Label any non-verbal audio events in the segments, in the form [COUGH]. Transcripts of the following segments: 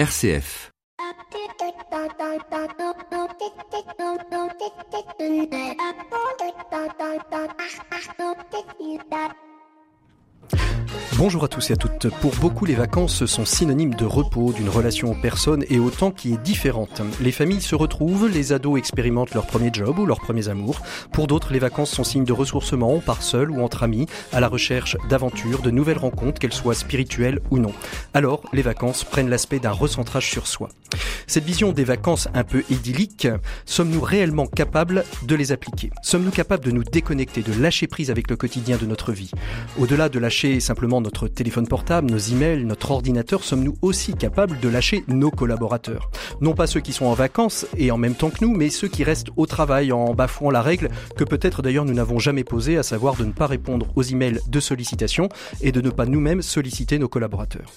RCF. Bonjour à tous et à toutes. Pour beaucoup, les vacances sont synonymes de repos, d'une relation aux personnes et au temps qui est différente. Les familles se retrouvent, les ados expérimentent leur premier job ou leurs premiers amours. Pour d'autres, les vacances sont signes de ressourcement, on part seul ou entre amis, à la recherche d'aventures, de nouvelles rencontres, qu'elles soient spirituelles ou non. Alors, les vacances prennent l'aspect d'un recentrage sur soi. Cette vision des vacances un peu idylliques, sommes-nous réellement capables de les appliquer? Sommes-nous capables de nous déconnecter, de lâcher prise avec le quotidien de notre vie? Au-delà de lâcher simplement notre téléphone portable, nos emails, notre ordinateur, sommes-nous aussi capables de lâcher nos collaborateurs? Non pas ceux qui sont en vacances et en même temps que nous, mais ceux qui restent au travail en bafouant la règle que peut-être d'ailleurs nous n'avons jamais posée, à savoir de ne pas répondre aux emails de sollicitation et de ne pas nous-mêmes solliciter nos collaborateurs.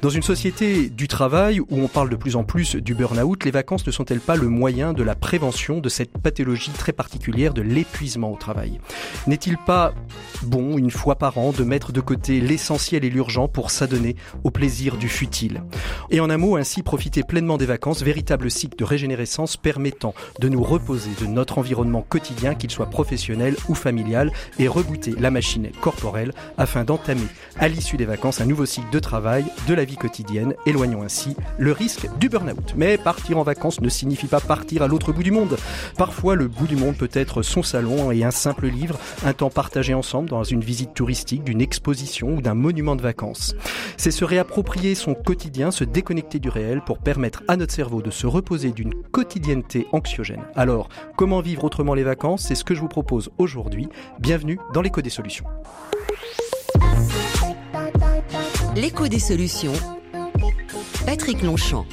Dans une société du travail où on parle de plus en plus du burn-out, les vacances ne sont-elles pas le moyen de la prévention de cette pathologie très particulière de l'épuisement au travail? N'est-il pas bon, une fois par an, de mettre de côté l'essentiel et l'urgent pour s'adonner au plaisir du futile Et en un mot, ainsi profiter pleinement des vacances, véritable cycle de régénérescence permettant de nous reposer de notre environnement quotidien, qu'il soit professionnel ou familial, et rebooter la machine corporelle afin d'entamer à l'issue des vacances un nouveau cycle de travail, de la vie quotidienne, éloignant ainsi le risque du burn-out. Mais partir en vacances ne signifie pas partir à l'autre bout du monde. Parfois, le bout du monde peut être son salon et un simple livre, un temps partagé ensemble dans une visite touristique, d'une exposition ou d'un monument de vacances. C'est se réapproprier son quotidien, se déconnecter du réel pour permettre à notre cerveau de se reposer d'une quotidienneté anxiogène. Alors, comment vivre autrement les vacances? C'est ce que je vous propose aujourd'hui. Bienvenue dans l'écho des solutions. L'écho des solutions. Patrick Longchamp.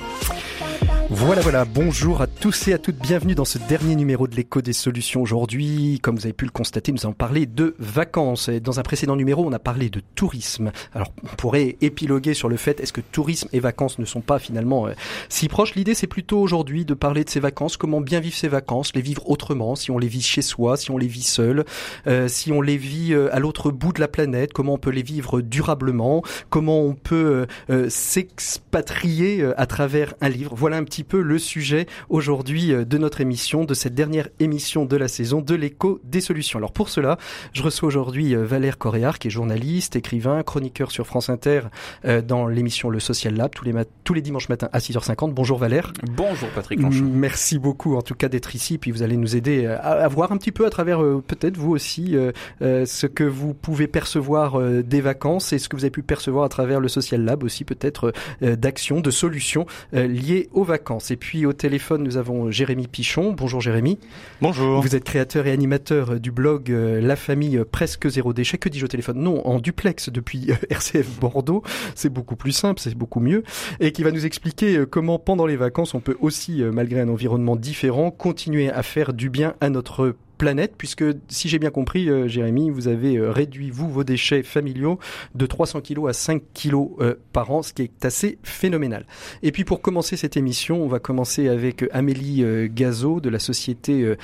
Voilà, voilà, bonjour à tous et à toutes, bienvenue dans ce dernier numéro de l'écho des solutions aujourd'hui. Comme vous avez pu le constater, nous allons parler de vacances. Dans un précédent numéro, on a parlé de tourisme. Alors, on pourrait épiloguer sur le fait, est-ce que tourisme et vacances ne sont pas finalement euh, si proches? L'idée, c'est plutôt aujourd'hui de parler de ces vacances, comment bien vivre ces vacances, les vivre autrement, si on les vit chez soi, si on les vit seul, euh, si on les vit euh, à l'autre bout de la planète, comment on peut les vivre durablement, comment on peut s'expatrier à travers un livre. Voilà un petit peu le sujet aujourd'hui euh, de notre émission, de cette dernière émission de la saison de l'écho des solutions. Alors pour cela, je reçois aujourd'hui euh, Valère Coréard, qui est journaliste, écrivain, chroniqueur sur France Inter euh, dans l'émission Le Social Lab tous les, tous les dimanches matins à 6h50. Bonjour Valère. Bonjour Patrick Merci beaucoup en tout cas d'être ici, puis vous allez nous aider à, voir un petit peu à travers peut-être vous aussi ce que vous pouvez percevoir des vacances et ce que vous avez pu percevoir à travers le Social Lab aussi peut-être d'actions, de solutions liées aux vacances. Et puis au téléphone, nous avons Jérémy Pichon. Bonjour Jérémy. Bonjour. Vous êtes créateur et animateur du blog euh, La famille presque zéro déchet. Que dis-je au téléphone? Non, en duplex depuis euh, [LAUGHS] RCF Bordeaux. C'est beaucoup plus simple, c'est beaucoup mieux. Et qui va nous expliquer euh, comment pendant les vacances, on peut aussi, malgré un environnement différent, continuer à faire du bien à notre planète, puisque si j'ai bien compris, euh, Jérémy, vous avez euh, réduit, vous, vos déchets familiaux de 300 kg à 5 kg euh, par an, ce qui est assez phénoménal. Et puis pour commencer cette émission, on va commencer avec Amélie Gazo de la société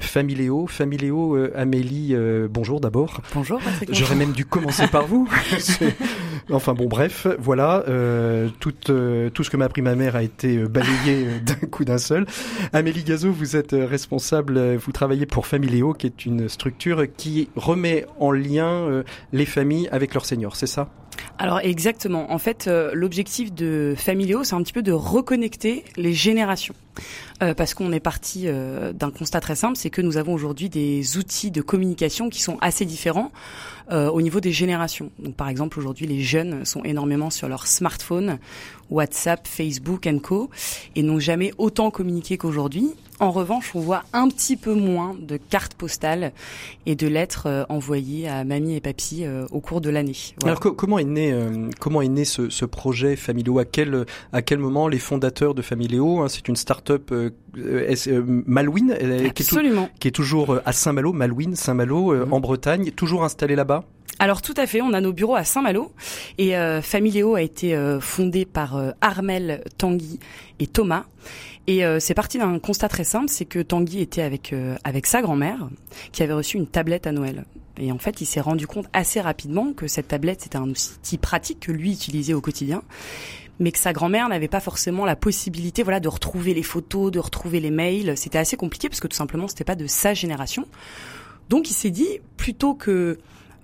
Familéo. Familéo, Amélie, bonjour d'abord. Bonjour. J'aurais même dû commencer par vous. [LAUGHS] [LAUGHS] enfin bon, bref, voilà, tout, tout ce que m'a appris ma mère a été balayé [LAUGHS] d'un coup d'un seul. Amélie Gazo, vous êtes responsable, vous travaillez pour Familéo qui est une structure qui remet en lien euh, les familles avec leurs seniors, c'est ça? Alors exactement. En fait, euh, l'objectif de Familéo, c'est un petit peu de reconnecter les générations. Euh, parce qu'on est parti d'un constat très simple, c'est que nous avons aujourd'hui des outils de communication qui sont assez différents au niveau des générations. Donc par exemple, aujourd'hui, les jeunes sont énormément sur leur smartphone, WhatsApp, Facebook Co, et n'ont jamais autant communiqué qu'aujourd'hui. En revanche, on voit un petit peu moins de cartes postales et de lettres euh, envoyées à mamie et papy euh, au cours de l'année. Alors comment est né euh, comment est né ce, projet Familéo À quel moment les fondateurs de Familéo hein, C'est une start-up Malouine Absolument. Qui est, toujours à Saint-Malo, Malouine, Saint-Malo mhm. en Bretagne, toujours installé là-bas? Alors tout à fait, on a nos bureaux à Saint-Malo et euh, Familéo a été fondé par Armel, Tanguy et Thomas. Et euh, c'est parti d'un constat très simple, c'est que Tanguy était avec euh, avec sa grand-mère qui avait reçu une tablette à Noël. Et en fait, il s'est rendu compte assez rapidement que cette tablette c'était un outil pratique que lui utilisait au quotidien, mais que sa grand-mère n'avait pas forcément la possibilité, voilà, de retrouver les photos, de retrouver les mails. C'était assez compliqué parce que tout simplement, c'était pas de sa génération. Donc, il s'est dit plutôt que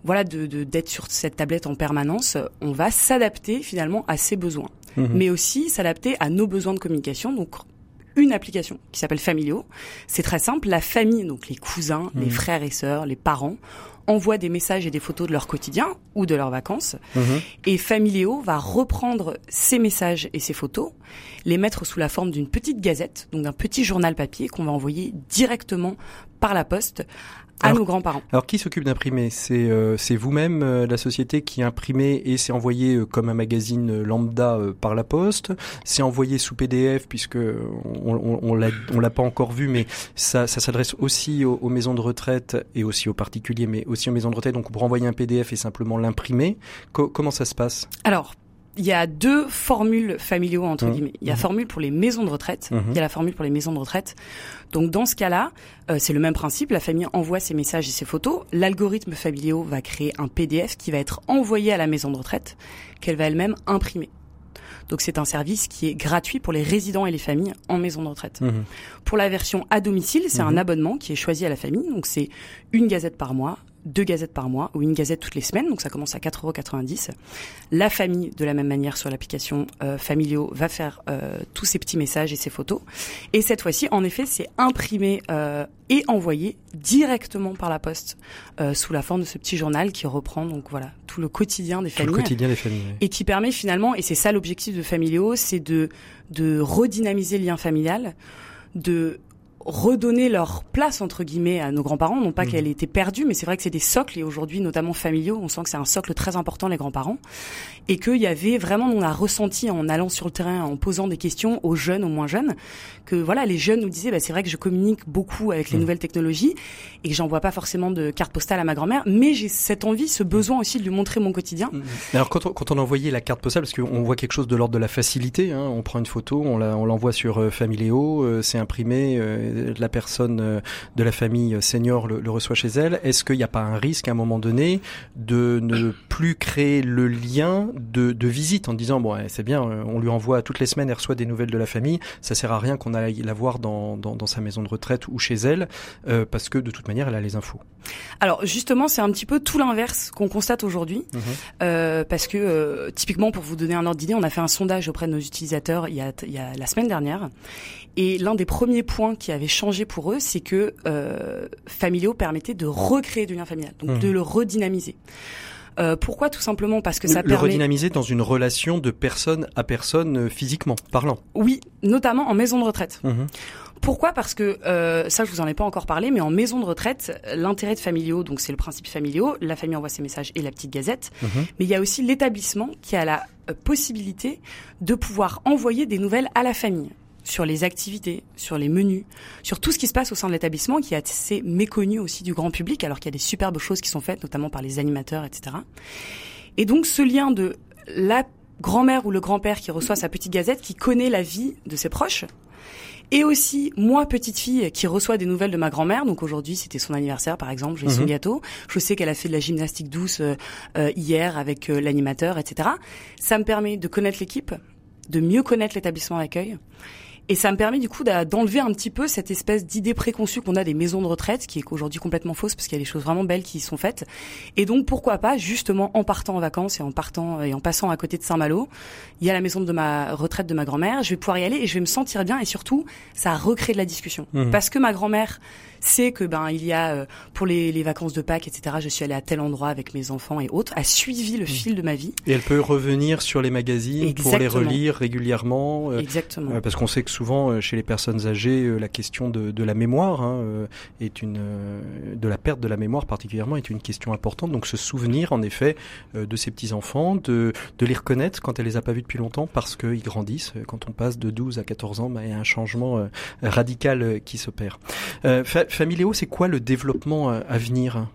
voilà, de d'être sur cette tablette en permanence, on va s'adapter finalement à ses besoins, mhm. mais aussi s'adapter à nos besoins de communication. Donc une application qui s'appelle Familio. C'est très simple. La famille, donc les cousins, les mhm. frères et sœurs, les parents, envoient des messages et des photos de leur quotidien ou de leurs vacances. Mhm. Et Familio va reprendre ces messages et ces photos, les mettre sous la forme d'une petite gazette, donc d'un petit journal papier qu'on va envoyer directement par la poste à nos grands-parents. Alors qui s'occupe d'imprimer C'est euh, vous-même euh, la société qui imprimez et c'est envoyé euh, comme un magazine lambda par la poste. C'est envoyé sous PDF puisque on, on, on l'a on l'a pas encore vu, mais ça ça s'adresse aussi aux, aux, maisons de retraite et aussi aux particuliers, mais aussi aux maisons de retraite. Donc on peut envoyer un PDF et simplement l'imprimer. comment ça se passe? Alors il y a deux formules familiaux entre mmh. guillemets. Il y a la mmh. formule pour les maisons de retraite, mmh. il y a la formule pour les maisons de retraite. Donc dans ce cas-là, euh, c'est le même principe. La famille envoie ses messages et ses photos. L'algorithme familiaux va créer un PDF qui va être envoyé à la maison de retraite, qu'elle va elle-même imprimer. Donc c'est un service qui est gratuit pour les résidents et les familles en maison de retraite. Pour la version à domicile, c'est un abonnement qui est choisi à la famille. Donc c'est une gazette par mois, deux gazettes par mois ou une gazette toutes les semaines, donc ça commence à 4,90€. La famille, de la même manière sur l'application euh, Familio, va faire euh, tous ces petits messages et ces photos. Et cette fois-ci, en effet, c'est imprimé euh, et envoyé directement par la poste euh, sous la forme de ce petit journal qui reprend donc voilà tout le quotidien des familles. le quotidien des familles. Et qui permet finalement, et c'est ça l'objectif de Familio, c'est de de redynamiser le lien familial, de redonner leur place entre guillemets à nos grands-parents, non pas mmh. qu'elle était perdue, mais c'est vrai que c'est des socles et aujourd'hui notamment familiaux, on sent que c'est un socle très important les grands-parents et qu'il y avait vraiment on a ressenti en allant sur le terrain, en posant des questions aux jeunes, aux moins jeunes, que voilà les jeunes nous disaient bah, c'est vrai que je communique beaucoup avec les mmh. nouvelles technologies et que j'envoie pas forcément de carte postale à ma grand-mère, mais j'ai cette envie, ce besoin aussi de lui montrer mon quotidien. Mmh. Alors quand on, quand on envoyait la carte postale, parce qu'on voit quelque chose de l'ordre de la facilité, hein, on prend une photo, on l'envoie sur euh, Familéo, euh, c'est imprimé, euh, la personne euh, de la famille senior le, reçoit chez elle, est-ce qu'il n'y a pas un risque à un moment donné de ne plus créer le lien de, de visite en disant bon c'est bien, euh, on lui envoie toutes les semaines, elle reçoit des nouvelles de la famille, ça sert à rien qu'on aille la voir dans, dans, dans, sa maison de retraite ou chez elle, euh, parce que de toute manière elle a les infos. Alors justement c'est un petit peu tout l'inverse qu'on constate aujourd'hui, mhm. euh, parce que euh, typiquement pour vous donner un ordre d'idée, on a fait un sondage auprès de nos utilisateurs il y a, il y a la semaine dernière, et l'un des premiers points qui avait changé pour eux, c'est que euh, Familio permettait de recréer du lien familial, donc mmh. de le redynamiser. Euh, pourquoi? Tout simplement parce que ça le permet... redynamiser dans une relation de personne à personne euh, physiquement parlant. Oui, notamment en maison de retraite. Mmh. Pourquoi? Parce que euh, ça, je vous en ai pas encore parlé, mais en maison de retraite, l'intérêt de familiaux, donc c'est le principe familiaux, la famille envoie ses messages et la petite gazette, mmh. mais il y a aussi l'établissement qui a la euh, possibilité de pouvoir envoyer des nouvelles à la famille sur les activités, sur les menus, sur tout ce qui se passe au sein de l'établissement qui est assez méconnu aussi du grand public alors qu'il y a des superbes choses qui sont faites notamment par les animateurs, etc. Et donc ce lien de la grand-mère ou le grand-père qui reçoit sa petite gazette, qui connaît la vie de ses proches, et aussi moi petite fille qui reçoit des nouvelles de ma grand-mère donc aujourd'hui c'était son anniversaire par exemple j'ai son mhm. gâteau je sais qu'elle a fait de la gymnastique douce euh, euh, hier avec euh, l'animateur etc ça me permet de connaître l'équipe de mieux connaître l'établissement d'accueil et ça me permet du coup d'enlever un petit peu cette espèce d'idée préconçue qu'on a des maisons de retraite, qui est aujourd'hui complètement fausse parce qu'il y a des choses vraiment belles qui y sont faites. Et donc pourquoi pas justement en partant en vacances et en partant et en passant à côté de Saint-Malo, il y a la maison de ma retraite de ma grand-mère, je vais pouvoir y aller et je vais me sentir bien et surtout ça recrée de la discussion mmh. parce que ma grand-mère sait que ben il y a euh, pour les, les, vacances de Pâques, etc. Je suis allée à tel endroit avec mes enfants et autres, a suivi le mm. fil de ma vie. Et elle peut revenir sur les magazines pour les relire régulièrement. Euh, Exactement. Euh, parce qu'on sait que souvent chez les personnes âgées, la question de, de la mémoire hein, est une de la perte de la mémoire particulièrement est une question importante. Donc se souvenir en effet de ses petits enfants, de, de les reconnaître quand elle les a pas vus depuis longtemps parce qu'ils grandissent. Quand on passe de 12 à 14 ans, bah, il y a un changement radical qui s'opère. Familéo, c'est quoi le développement euh, à venir?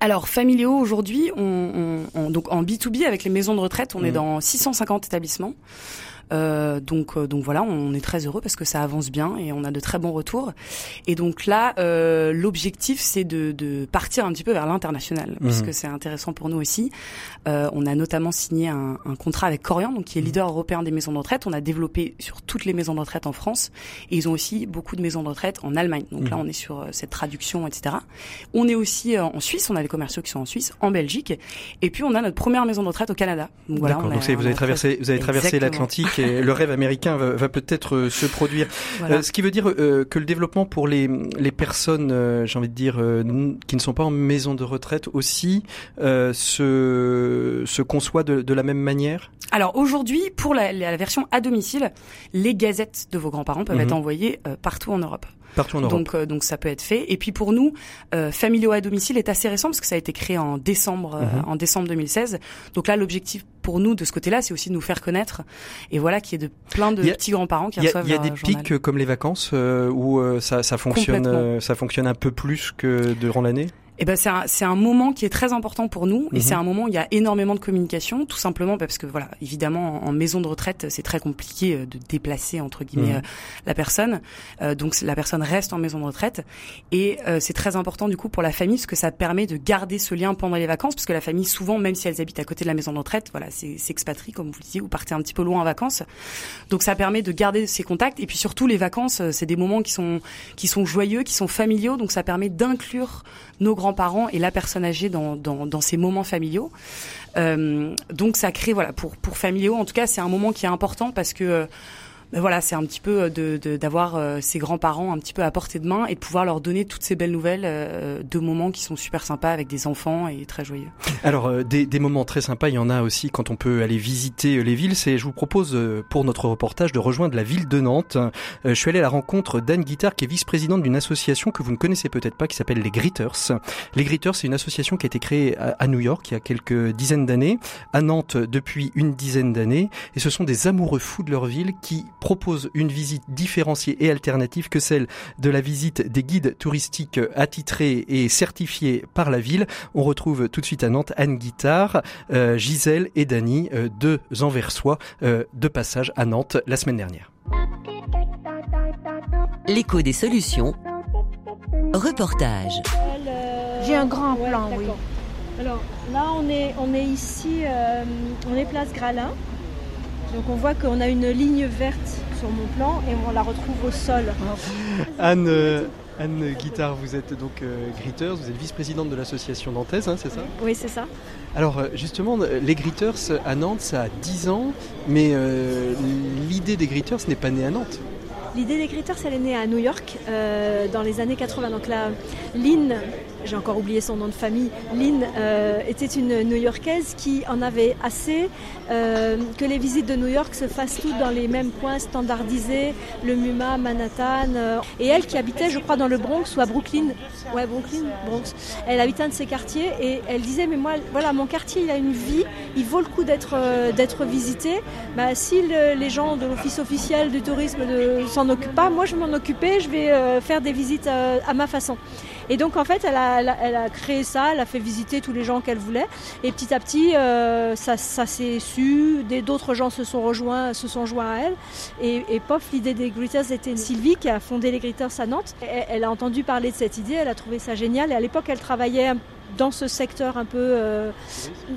Alors, Familéo, aujourd'hui, on, donc en B2B avec les maisons de retraite, on est mmh. dans 650 établissements. Euh, donc, euh, donc voilà, on est très heureux parce que ça avance bien et on a de très bons retours. Et donc là, euh, l'objectif, c'est de, de, partir un petit peu vers l'international, mmh. puisque c'est intéressant pour nous aussi. Euh, on a notamment signé un, un, contrat avec Corian, donc qui est mmh. leader européen des maisons de retraite. On a développé sur toutes les maisons de retraite en France et ils ont aussi beaucoup de maisons de retraite en Allemagne. Donc là, mmh. on est sur cette traduction, etc. On est aussi en Suisse, on a des commerciaux qui sont en Suisse, en Belgique, et puis on a notre première maison de retraite au Canada. Donc voilà, donc vous avez traversé, vous avez traversé l'Atlantique le rêve américain va, va peut-être euh, se produire. Euh, ce qui veut dire euh, que le développement pour les, les personnes, j'ai envie de dire, qui ne sont pas en maison de retraite aussi se, se conçoit de, de la même manière? Alors aujourd'hui, pour la, la, version à domicile, les gazettes de vos grands-parents peuvent mhm. être envoyées partout en Europe. Partout en Europe. Donc, euh, donc ça peut être fait. Et puis pour nous, euh, Familio à domicile est assez récent parce que ça a été créé en décembre, euh, mhm. en décembre 2016. Donc là, l'objectif pour nous de ce côté-là, c'est aussi de nous faire connaître. Et voilà, qu'il y ait de plein de petits grands-parents qui reçoivent. Il y a, des pics comme les vacances où ça, ça fonctionne, ça fonctionne un peu plus que durant l'année? Eh ben c'est un, c'est un moment qui est très important pour nous et c'est mhm. un moment où il y a énormément de communication, tout simplement parce que voilà, évidemment en, maison de retraite c'est très compliqué euh, de déplacer entre guillemets mhm. euh, la personne, euh, donc la personne reste en maison de retraite et c'est très important du coup pour la famille parce que ça permet de garder ce lien pendant les vacances parce que la famille souvent même si elles habitent à côté de la maison de retraite, voilà, c'est s'expatrie comme vous le disiez ou partez un petit peu loin en vacances, donc ça permet de garder ces contacts et puis surtout les vacances c'est des moments qui sont qui sont joyeux, qui sont familiaux, donc ça permet d'inclure nos grands-parents et la personne âgée dans ces moments familiaux. Euh, donc ça crée, voilà, pour, pour familiaux, en tout cas, c'est un moment qui est important parce que euh, ben voilà, c'est un petit peu euh, de d'avoir euh, ses grands-parents un petit peu à portée de main et de pouvoir leur donner toutes ces belles nouvelles euh, de moments qui sont super sympas avec des enfants et très joyeux. Alors des, des moments très sympas, il y en a aussi quand on peut aller visiter les villes. C'est, je vous propose pour notre reportage de rejoindre la ville de Nantes. Je suis allé à la rencontre d'Anne Guittard qui est vice-présidente d'une association que vous ne connaissez peut-être pas qui s'appelle les Gritters. Les Gritters, c'est une association qui a été créée à New York il y a quelques dizaines d'années, à Nantes depuis une dizaine d'années, et ce sont des amoureux fous de leur ville qui propose une visite différenciée et alternative que celle de la visite des guides touristiques attitrés et certifiés par la ville. On retrouve tout de suite à Nantes Anne Guittard, euh, Gisèle et Dany, euh, deux Anversois euh, de passage à Nantes la semaine dernière. L'écho des solutions. Reportage. J'ai un grand plan, oui. Alors là, on est, on est ici, on est place Gralin. Donc on voit qu'on a une ligne verte sur mon plan et on la retrouve au sol. Anne, euh, Anne Guittard, vous êtes donc euh, Gritters, vous êtes vice-présidente de l'association nantaise, hein, c'est ça? Oui, c'est ça. Alors euh, justement, les Gritters à Nantes, ça a 10 ans, mais l'idée des Gritters n'est pas née à Nantes. L'idée des Gritters, elle est née à New York dans les années 80. Donc Lynn j'ai encore oublié son nom de famille, Lynn euh, était une New-Yorkaise qui en avait assez euh, que les visites de New York se fassent toutes dans les mêmes coins standardisés, le MUMA, Manhattan. Euh, et elle qui habitait, je crois, dans le Bronx ou à Brooklyn. Ouais, Brooklyn, Bronx. Elle habitait un de ces quartiers et elle disait, mais moi, voilà, mon quartier, il a une vie, il vaut le coup d'être d'être visité. Bah, si les gens de l'office officiel du tourisme ne s'en occupent pas, moi je m'en occuper, je vais faire des visites à ma façon. Et donc en fait, elle a, créé ça, elle a fait visiter tous les gens qu'elle voulait. Et petit à petit, euh, ça, s'est su, d'autres gens se sont rejoints, se sont joints à elle. Et, et pof, l'idée des Gritters était Sylvie qui a fondé les Gritters à Nantes. elle a entendu parler de cette idée, elle a trouvé ça génial. Et à l'époque, elle travaillait dans ce secteur un peu euh,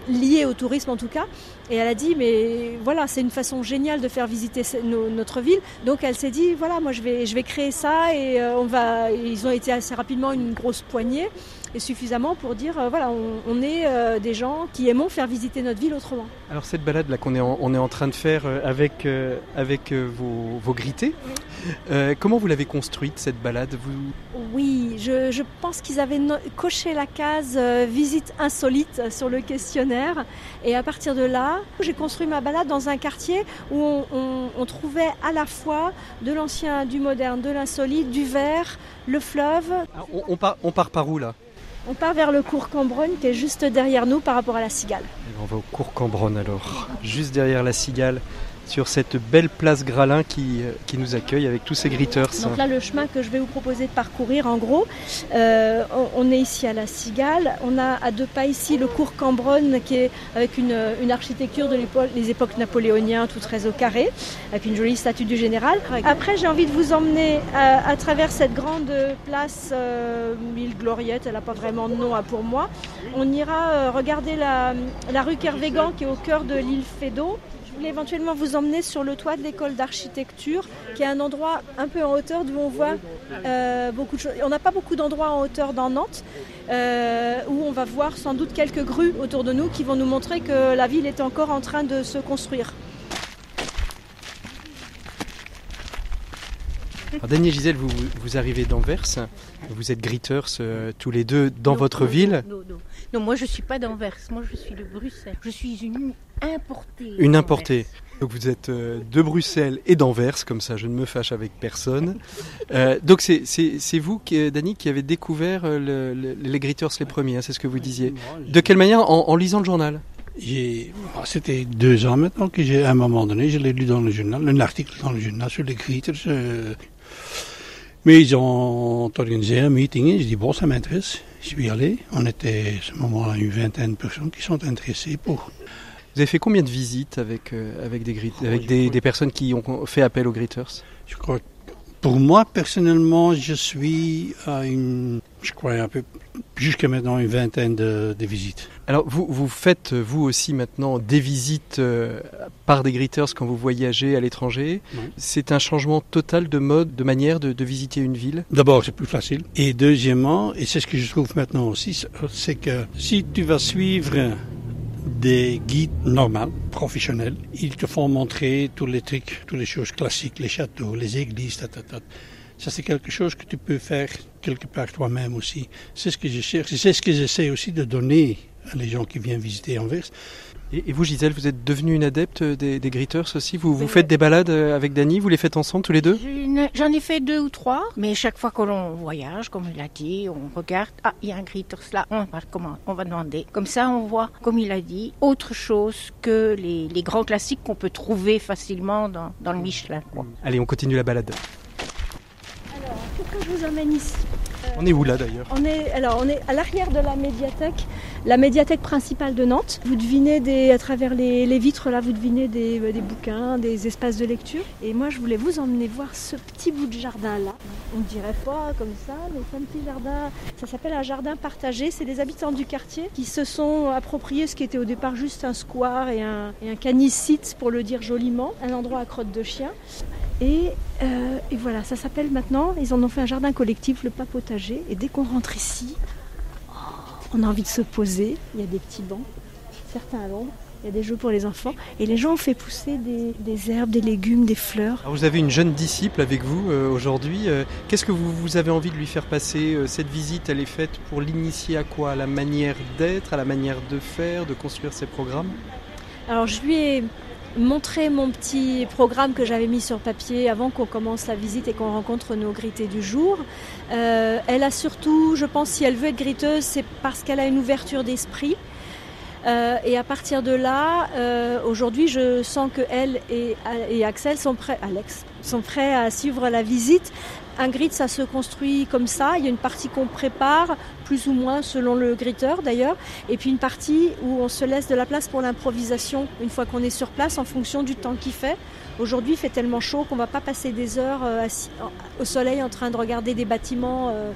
lié au tourisme en tout cas. Et elle a dit, mais voilà, c'est une façon géniale de faire visiter notre ville. Donc elle s'est dit, voilà, moi je vais, je vais créer ça et euh, on va. Ils ont été assez rapidement une grosse poignée et suffisamment pour dire, euh, voilà, on, est des gens qui aimons faire visiter notre ville autrement. Alors cette balade là qu'on est en, on est en train de faire avec avec vos, vos grittés, comment vous l'avez construite cette balade vous... Oui, je, je pense qu'ils avaient coché la case euh, visite insolite sur le questionnaire. Et à partir de là, j'ai construit ma balade dans un quartier où on, trouvait à la fois de l'ancien, du moderne, de l'insolite, du vert, le fleuve. Ah, on, part, on part par où là? On part vers le cours Cambronne qui est juste derrière nous par rapport à la cigale. on va au cours Cambronne alors, juste derrière la cigale. Sur cette belle place Gralin qui, euh, qui nous accueille avec tous ces gritters. Donc là, le chemin que je vais vous proposer de parcourir, en gros, euh, on est ici à la Cigale. On a à deux pas ici le cours Cambronne qui est avec une, une architecture de les époques napoléoniennes, tout très au carré, avec une jolie statue du général. Après, j'ai envie de vous emmener à, à travers cette grande place, euh, Gloriette, elle n'a pas vraiment de nom pour moi. On ira euh, regarder la, la rue Kervégan qui est au cœur de l'île Fédot voulais éventuellement vous emmener sur le toit de l'école d'architecture, qui est un endroit un peu en hauteur d'où on voit euh, beaucoup de choses. On n'a pas beaucoup d'endroits en hauteur dans Nantes, euh, où on va voir sans doute quelques grues autour de nous qui vont nous montrer que la ville est encore en train de se construire. Alors Daniel Gisèle, vous, vous arrivez d'Anvers, vous êtes gritters euh, tous les deux dans votre ville. Non, non, moi je ne suis pas d'Anvers, moi je suis de Bruxelles. Je suis une importée. Une importée. Donc vous êtes euh, de Bruxelles et d'Anvers, comme ça je ne me fâche avec personne. Euh, donc c'est vous, qui, Dani, qui avez découvert le, les gritters les premiers, hein, c'est ce que vous disiez. De quelle manière en, en lisant le journal? C'était deux ans maintenant que j'ai, à un moment donné, je l'ai lu dans le journal, un article dans le journal sur les gritters. Mais ils ont organisé un meeting et je dis bon, ça m'intéresse, je vais y aller. On était à ce moment-là une vingtaine de personnes qui sont intéressées pour. Vous avez fait combien de visites avec, euh, avec, des, oh, avec des, des, personnes qui ont fait appel aux Je crois pour moi, personnellement, je suis à une, je crois, un peu, jusqu'à maintenant une vingtaine de, de, visites. Alors, vous, vous faites, vous aussi, maintenant, des visites euh, par des greeters quand vous voyagez à l'étranger. Oui. C'est un changement total de mode, de manière de, de visiter une ville? D'abord, c'est plus facile. Et deuxièmement, et c'est ce que je trouve maintenant aussi, c'est que si tu vas suivre des guides normaux, professionnels. Ils te font montrer tous les trucs, toutes les choses classiques, les châteaux, les églises, ta, ta, ta. Ça, c'est quelque chose que tu peux faire quelque part toi-même aussi. C'est ce que je cherche. C'est ce que j'essaie aussi de donner à les gens qui viennent visiter Anvers. Et, vous, Gisèle, vous êtes devenue une adepte des, des gritters aussi Vous, vous faites des balades euh, avec Dany Vous les faites ensemble tous les deux J'en ai fait deux ou trois, mais chaque fois que l'on voyage, comme il a dit, on regarde, ah, il y a un gritters là, on va, comment, on va demander. Comme ça, on voit, comme il a dit, autre chose que les, les grands classiques qu'on peut trouver facilement dans, dans le Michelin. Quoi. Allez, on continue la balade. Alors, que je vous amène ici on est où là d'ailleurs on est, alors, on est à l'arrière de la médiathèque, la médiathèque principale de Nantes. Vous devinez des, à travers les, vitres là, vous devinez des, des, bouquins, des espaces de lecture. Et moi, je voulais vous emmener voir ce petit bout de jardin là. On dirait pas comme ça, mais c'est un petit jardin. Ça s'appelle un jardin partagé. C'est des habitants du quartier qui se sont appropriés ce qui était au départ juste un square et un, et un canicite, pour le dire joliment, un endroit à crotte de chien. Et, euh, et, voilà, ça s'appelle maintenant, ils en ont fait un jardin collectif, le pas potager. Et dès qu'on rentre ici, oh, on a envie de se poser. Il y a des petits bancs, certains à l'ombre. Il y a des jeux pour les enfants. Et les gens ont fait pousser des, des herbes, des légumes, des fleurs. Alors vous avez une jeune disciple avec vous euh, aujourd'hui. Euh, Qu'est-ce que vous, vous, avez envie de lui faire passer euh, Cette visite, elle est faite pour l'initier à quoi? À la manière d'être, à la manière de faire, de construire ses programmes? Alors je lui ai montrer mon petit programme que j'avais mis sur papier avant qu'on commence la visite et qu'on rencontre nos grittés du jour. Euh, elle a surtout, je pense, si elle veut être griteuse, c'est parce qu'elle a une ouverture d'esprit. Euh, et à partir de là, euh, aujourd'hui, je sens que elle et, Axel sont prêts, Alex, sont prêts à suivre la visite un grid, ça se construit comme ça. Il y a une partie qu'on prépare, plus ou moins selon le gritteur d'ailleurs, et puis une partie où on se laisse de la place pour l'improvisation une fois qu'on est sur place en fonction du temps qu'il fait. Aujourd'hui, il fait tellement chaud qu'on va pas passer des heures euh, au soleil en train de regarder des bâtiments. Euh,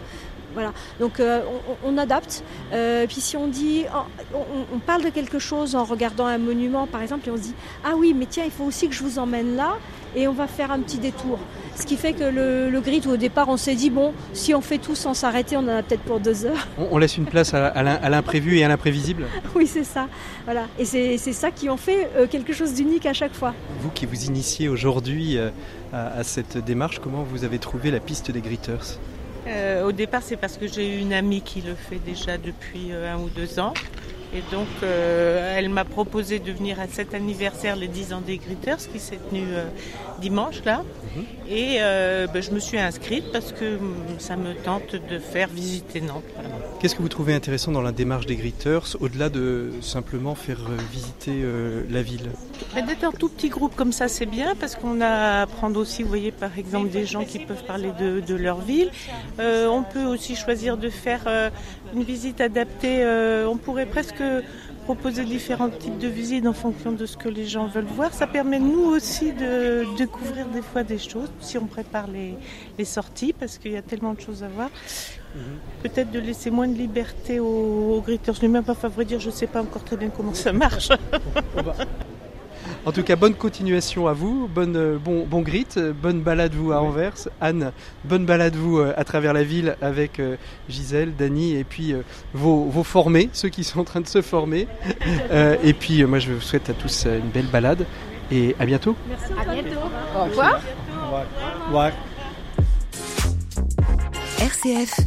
voilà, donc euh, on, on, adapte. Euh, puis si on dit, on, on, parle de quelque chose en regardant un monument par exemple, et on se dit, ah oui, mais tiens, il faut aussi que je vous emmène là, et on va faire un petit détour. Ce qui fait que le, le grid, au départ, on s'est dit, bon, si on fait tout sans s'arrêter, on en a peut-être pour deux heures. On, laisse une place à l'imprévu et à l'imprévisible [LAUGHS] Oui, c'est ça. Voilà. Et c'est ça qui en fait euh, quelque chose d'unique à chaque fois. Vous qui vous initiez aujourd'hui à, à, cette démarche, comment vous avez trouvé la piste des gritters? Euh, Au départ, c'est parce que j'ai une amie qui le fait déjà depuis euh, un ou deux ans. Et donc, euh, elle m'a proposé de venir à cet anniversaire, les 10 ans des Gritters, qui s'est tenu euh, dimanche, là. Mhm. Et euh, ben, je me suis inscrite parce que hum, ça me tente de faire visiter Nantes. Qu'est-ce que vous trouvez intéressant dans la démarche des Gritters, au-delà de simplement faire visiter la ville? Ben, D'être un tout petit groupe comme ça, c'est bien parce qu'on a à apprendre aussi, vous voyez, par exemple, des gens qui peuvent parler de, de leur ville. on peut aussi choisir de faire une visite adaptée. on pourrait presque proposer différents types de visites en fonction de ce que les gens veulent voir. Ça permet nous aussi de découvrir des fois des choses si on prépare les, sorties parce qu'il y a tellement de choses à voir. Mhm. Peut-être de laisser moins de liberté aux, aux gritters. Je n'ai même pas favori dire, je ne sais pas encore très bien comment ça marche. En tout cas, bonne continuation à vous, bonne, euh, bon, bon grit, bonne balade vous à Anvers. Anne, bonne balade vous euh, à travers la ville avec euh, Gisèle, Dany et puis vos, vos, formés, ceux qui sont en train de se former. [LAUGHS] et puis moi je vous souhaite à tous une belle balade et à bientôt. Merci. À bientôt. Au revoir. Au revoir. RCF,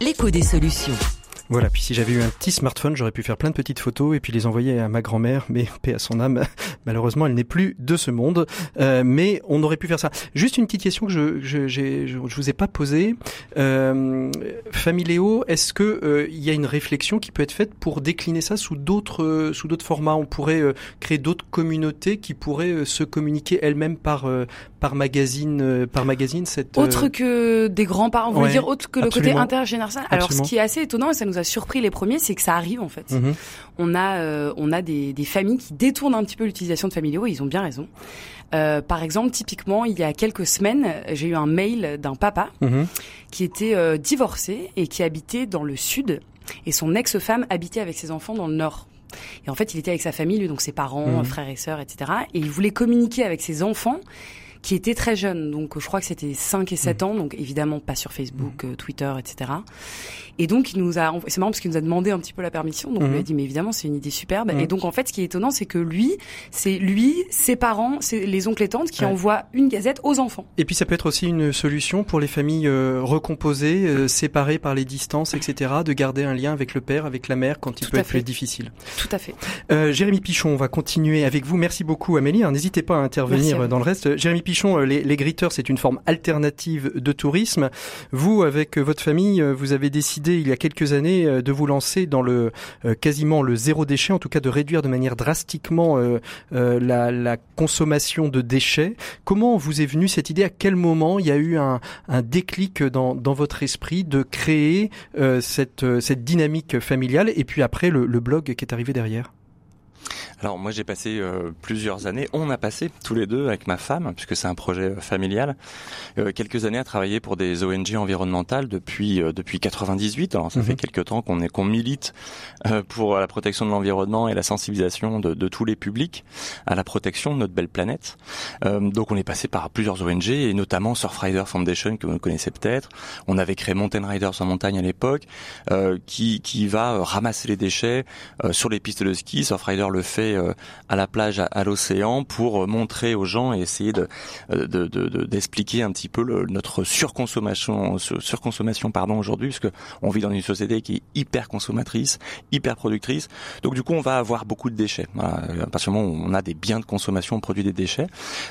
l'écho des solutions. Voilà, puis si j'avais eu un petit smartphone, j'aurais pu faire plein de petites photos et puis les envoyer à ma grand-mère, mais paix à son âme, [LAUGHS] malheureusement elle n'est plus de ce monde, euh, mais on aurait pu faire ça. Juste une petite question que je je, je, je vous ai pas posée. Euh, Familéo, est-ce que euh, il y a une réflexion qui peut être faite pour décliner ça sous d'autres euh, sous d'autres formats? On pourrait euh, créer d'autres communautés qui pourraient se communiquer elles-mêmes par par magazine par magazine cette autre que des grands-parents, vous voulez dire autre que le côté intergénérationnel? Alors ce qui est assez étonnant et ça nous a surpris les premiers, c'est que ça arrive en fait. Mhm. On a, euh, on a des, des, familles qui détournent un petit peu l'utilisation de Familio, ils ont bien raison. Euh, par exemple, typiquement, il y a quelques semaines, j'ai eu un mail d'un papa mhm. qui était euh, divorcé et qui habitait dans le sud, et son ex-femme habitait avec ses enfants dans le nord. Et en fait, il était avec sa famille, lui, donc ses parents, mhm. frères et sœurs, etc. Et il voulait communiquer avec ses enfants qui était très jeune. Donc je crois que c'était 5 et 7 mmh. ans, donc évidemment pas sur Facebook, mmh. euh, Twitter, etc. Et donc il nous a, c'est marrant parce qu'il nous a demandé un petit peu la permission. Donc on lui a mmh. dit mais évidemment c'est une idée superbe. Et donc en fait ce qui est étonnant c'est que lui, c'est lui, ses parents, c'est les oncles et tantes qui envoient une gazette aux enfants. Et puis ça peut être aussi une solution pour les familles euh, recomposées, euh, séparées par les distances, etc. De garder un lien avec le père, avec la mère quand il peut être plus difficile. Tout à fait. Jérémy Pichon, on va continuer avec vous. Merci beaucoup Amélie. N'hésitez pas à intervenir dans le reste. Jérémy Pichon, euh, les, les gritteurs, c'est une forme alternative de tourisme. Vous, avec euh, votre famille, euh, vous avez décidé il y a quelques années de vous lancer dans le quasiment le zéro déchet, en tout cas de réduire de manière drastiquement la, la, consommation de déchets. Comment vous est venue cette idée? À quel moment il y a eu un, déclic dans, dans, votre esprit de créer cette, cette dynamique familiale et puis après le blog qui est arrivé derrière? Alors moi j'ai passé euh, plusieurs années, on a passé tous les deux avec ma femme, puisque c'est un projet euh, familial, euh, quelques années à travailler pour des ONG environnementales depuis depuis 98. Alors ça mhm. fait quelques temps qu'on est qu'on milite pour la protection de l'environnement et la sensibilisation de, de, tous les publics à la protection de notre belle planète. donc on est passé par plusieurs ONG et notamment Surfrider Foundation que vous connaissez peut-être. On avait créé Mountain Riders en montagne à l'époque, qui qui va ramasser les déchets sur les pistes de ski. Surfrider le fait euh, à la plage, à, l'océan, pour euh, montrer aux gens et essayer de d'expliquer de, un petit peu le, notre surconsommation, surconsommation pardon aujourd'hui, parce que on vit dans une société qui est hyper consommatrice, hyper productrice. Donc du coup, on va avoir beaucoup de déchets. Voilà. À partir du moment où on a des biens de consommation, on produit des déchets.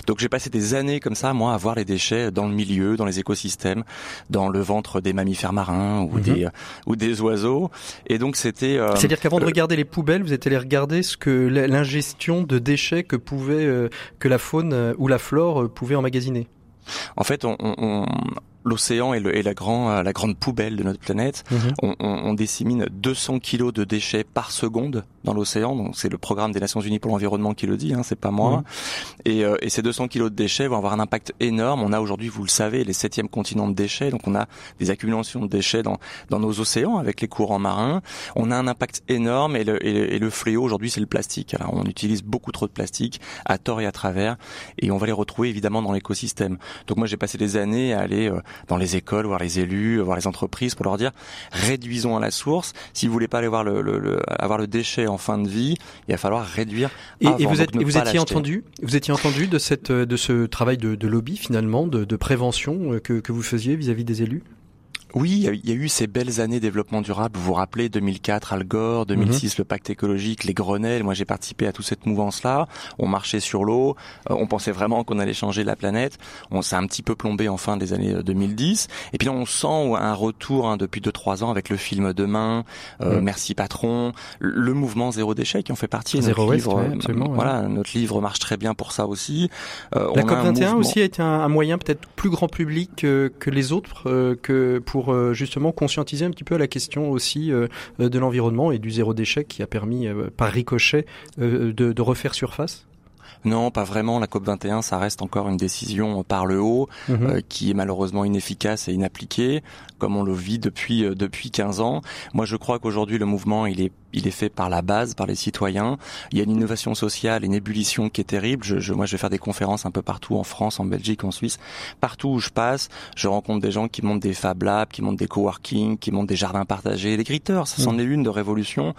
Donc j'ai passé des années comme ça, moi, à voir les déchets dans le milieu, dans les écosystèmes, dans le ventre des mammifères marins ou mhm. des ou des oiseaux. Et donc c'était. Euh, C'est-à-dire qu'avant de regarder les poubelles, vous êtes allé regarder ce que l'ingestion de déchets que pouvait euh, que la faune euh, ou la flore euh, pouvait emmagasiner. En fait, on, on, l'océan est, la, grand, euh, la grande poubelle de notre planète. Mhm. On, on, on, dissémine 200 kilos de déchets par seconde dans l'océan. Donc c'est le programme des Nations Unies pour l'environnement qui le dit, hein, c'est pas moi. Mhm. Et, euh, et, ces 200 kilos de déchets vont avoir un impact énorme. On a aujourd'hui, vous le savez, les septièmes continents de déchets. Donc on a des accumulations de déchets dans, dans nos océans avec les courants marins. On a un impact énorme et le, et le, fléau aujourd'hui c'est le plastique. Alors on utilise beaucoup trop de plastique à tort et à travers et on va les retrouver évidemment dans l'écosystème. Donc moi j'ai passé des années à aller euh, dans les écoles, voir les élus, voir les entreprises pour leur dire réduisons à la source. Si vous voulez pas aller voir le, le, avoir le déchet en fin de vie, il va falloir réduire. Et, et vous, êtes, vous étiez entendu, vous étiez entendu de cette de ce travail de, de lobby finalement, de, de prévention euh, que, que vous faisiez vis-à-vis des élus? Oui, il y, a eu ces belles années développement durable. Vous vous rappelez 2004 Al Gore, 2006 le pacte écologique, les Grenelles. Moi, j'ai participé à toute cette mouvance-là. On marchait sur l'eau. Euh, on pensait vraiment qu'on allait changer la planète. On s'est un petit peu plombé en fin des années 2010. Euh, Et puis là, on sent un retour hein, depuis 2-3 ans avec le film Demain, euh, mhm. Merci Patron, le mouvement Zéro déchet qui en fait partie. Zéro notre livre, voilà, notre livre marche très bien pour ça aussi. la COP 21 aussi a été un, moyen peut-être plus grand public que, que les autres que pour pour euh, justement conscientiser un petit peu la question aussi euh, de l'environnement et du zéro déchet qui a permis euh, par ricochet de, de refaire surface? Non, pas vraiment. La COP 21, ça reste encore une décision par le haut, mhm. qui est malheureusement inefficace et inappliquée, comme on le vit depuis depuis 15 ans. Moi, je crois qu'aujourd'hui, le mouvement, il est il est fait par la base, par les citoyens. Il y a une innovation sociale, une ébullition qui est terrible. Je, je, moi, je vais faire des conférences un peu partout en France, en Belgique, en Suisse. Partout où je passe, je rencontre des gens qui montent des Fab Labs, qui montent des coworking, qui montent des jardins partagés, des gritters. Ça s'en mmh. est une de révolution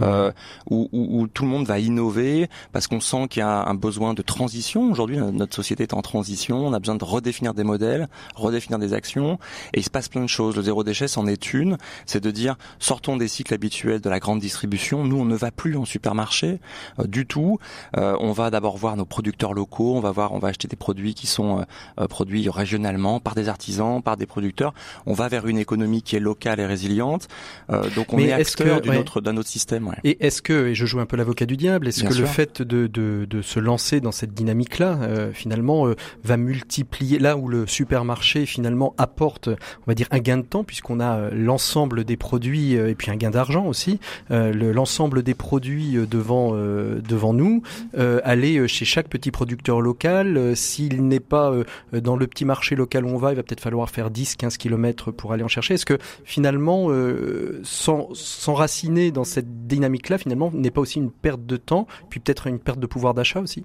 euh, où, où, où, tout le monde va innover parce qu'on sent qu'il y a un besoin de transition. Aujourd'hui, notre société est en transition. On a besoin de redéfinir des modèles, redéfinir des actions. Et il se passe plein de choses. Le zéro déchet, c'en est une. C'est de dire, sortons des cycles habituels de la grande distribution. Nous, on ne va plus en supermarché euh, du tout. Euh, on va d'abord voir nos producteurs locaux. On va voir, on va acheter des produits qui sont euh, produits régionalement par des artisans, par des producteurs. On va vers une économie qui est locale et résiliente. donc on est, acteur d'un autre, d'un autre système. Ouais. Et est-ce que, et je joue un peu l'avocat du diable, est-ce que le fait de, de, de, se lancer dans cette dynamique-là, finalement, va multiplier là où le supermarché finalement apporte, on va dire, un gain de temps puisqu'on a l'ensemble des produits et puis un gain d'argent aussi l'ensemble des produits euh, devant euh, devant nous, euh, aller chez chaque petit producteur local. S'il n'est pas dans le petit marché local où on va, il va peut-être falloir faire 10-15 kilomètres pour aller en chercher. Est-ce que finalement, s'enraciner dans cette dynamique-là, finalement, n'est pas aussi une perte de temps, puis peut-être une perte de pouvoir d'achat aussi?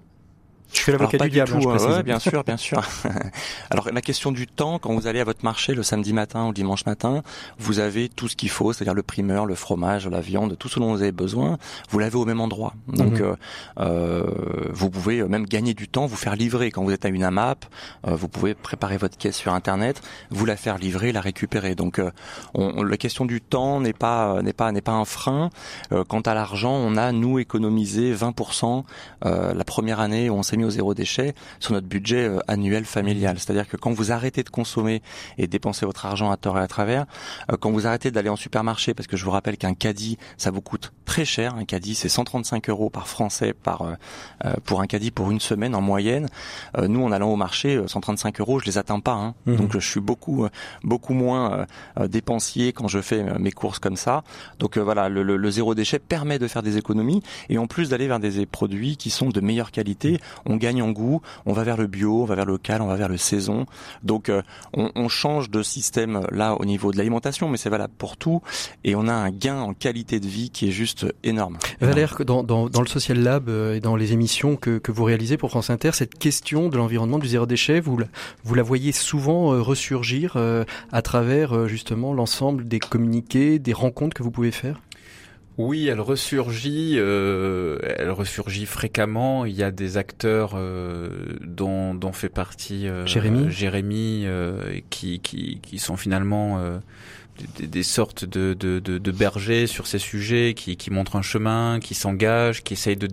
Je fais l'avocat du diable, tout, hein, bien sûr, bien sûr. [LAUGHS] [LAUGHS] Alors la question du temps, quand vous allez à votre marché le samedi matin ou le dimanche matin, vous avez tout ce qu'il faut, c'est-à-dire le primeur, le fromage, la viande, tout ce dont vous avez besoin, vous l'avez au même endroit. Donc mhm. euh, euh, vous pouvez même gagner du temps, vous faire livrer. Quand vous êtes à une AMAP, euh, vous pouvez préparer votre caisse sur Internet, vous la faire livrer, la récupérer. Donc euh, on, la question du temps n'est pas n'est pas n'est pas un frein. Euh, quant à l'argent, on a nous économisé 20% la première année où on s'est au zéro déchet sur notre budget euh, annuel familial. C'est-à-dire que quand vous arrêtez de consommer et dépenser votre argent à tort et à travers, euh, quand vous arrêtez d'aller en supermarché, parce que je vous rappelle qu'un caddie, ça vous coûte très cher. Un caddie, c'est 135 euros par Français par euh, pour un caddie pour une semaine en moyenne. nous, en allant au marché, 135 euros, je les atteins pas. Hein. Mmh. Donc, je suis beaucoup beaucoup moins dépensier quand je fais mes courses comme ça. Donc voilà, le, le, zéro déchet permet de faire des économies et en plus d'aller vers des produits qui sont de meilleure qualité on gagne en goût, on va vers le bio, on va vers le local, on va vers le saison. Donc euh, on, change de système là au niveau de l'alimentation, mais c'est valable pour tout. Et on a un gain en qualité de vie qui est juste énorme. Valère, dans, dans, dans le Social Lab euh, et dans les émissions que, que vous réalisez pour France Inter, cette question de l'environnement du zéro déchet, vous, vous la voyez souvent euh, ressurgir à travers justement l'ensemble des communiqués, des rencontres que vous pouvez faire? Oui, elle ressurgit, euh, elle ressurgit fréquemment. Il y a des acteurs euh, dont, dont fait partie euh, Jérémy, Jérémy euh, qui, qui, qui sont finalement euh, des, des, sortes de, de, de, de, bergers sur ces sujets, qui, qui montrent un chemin, qui s'engagent, qui essayent de,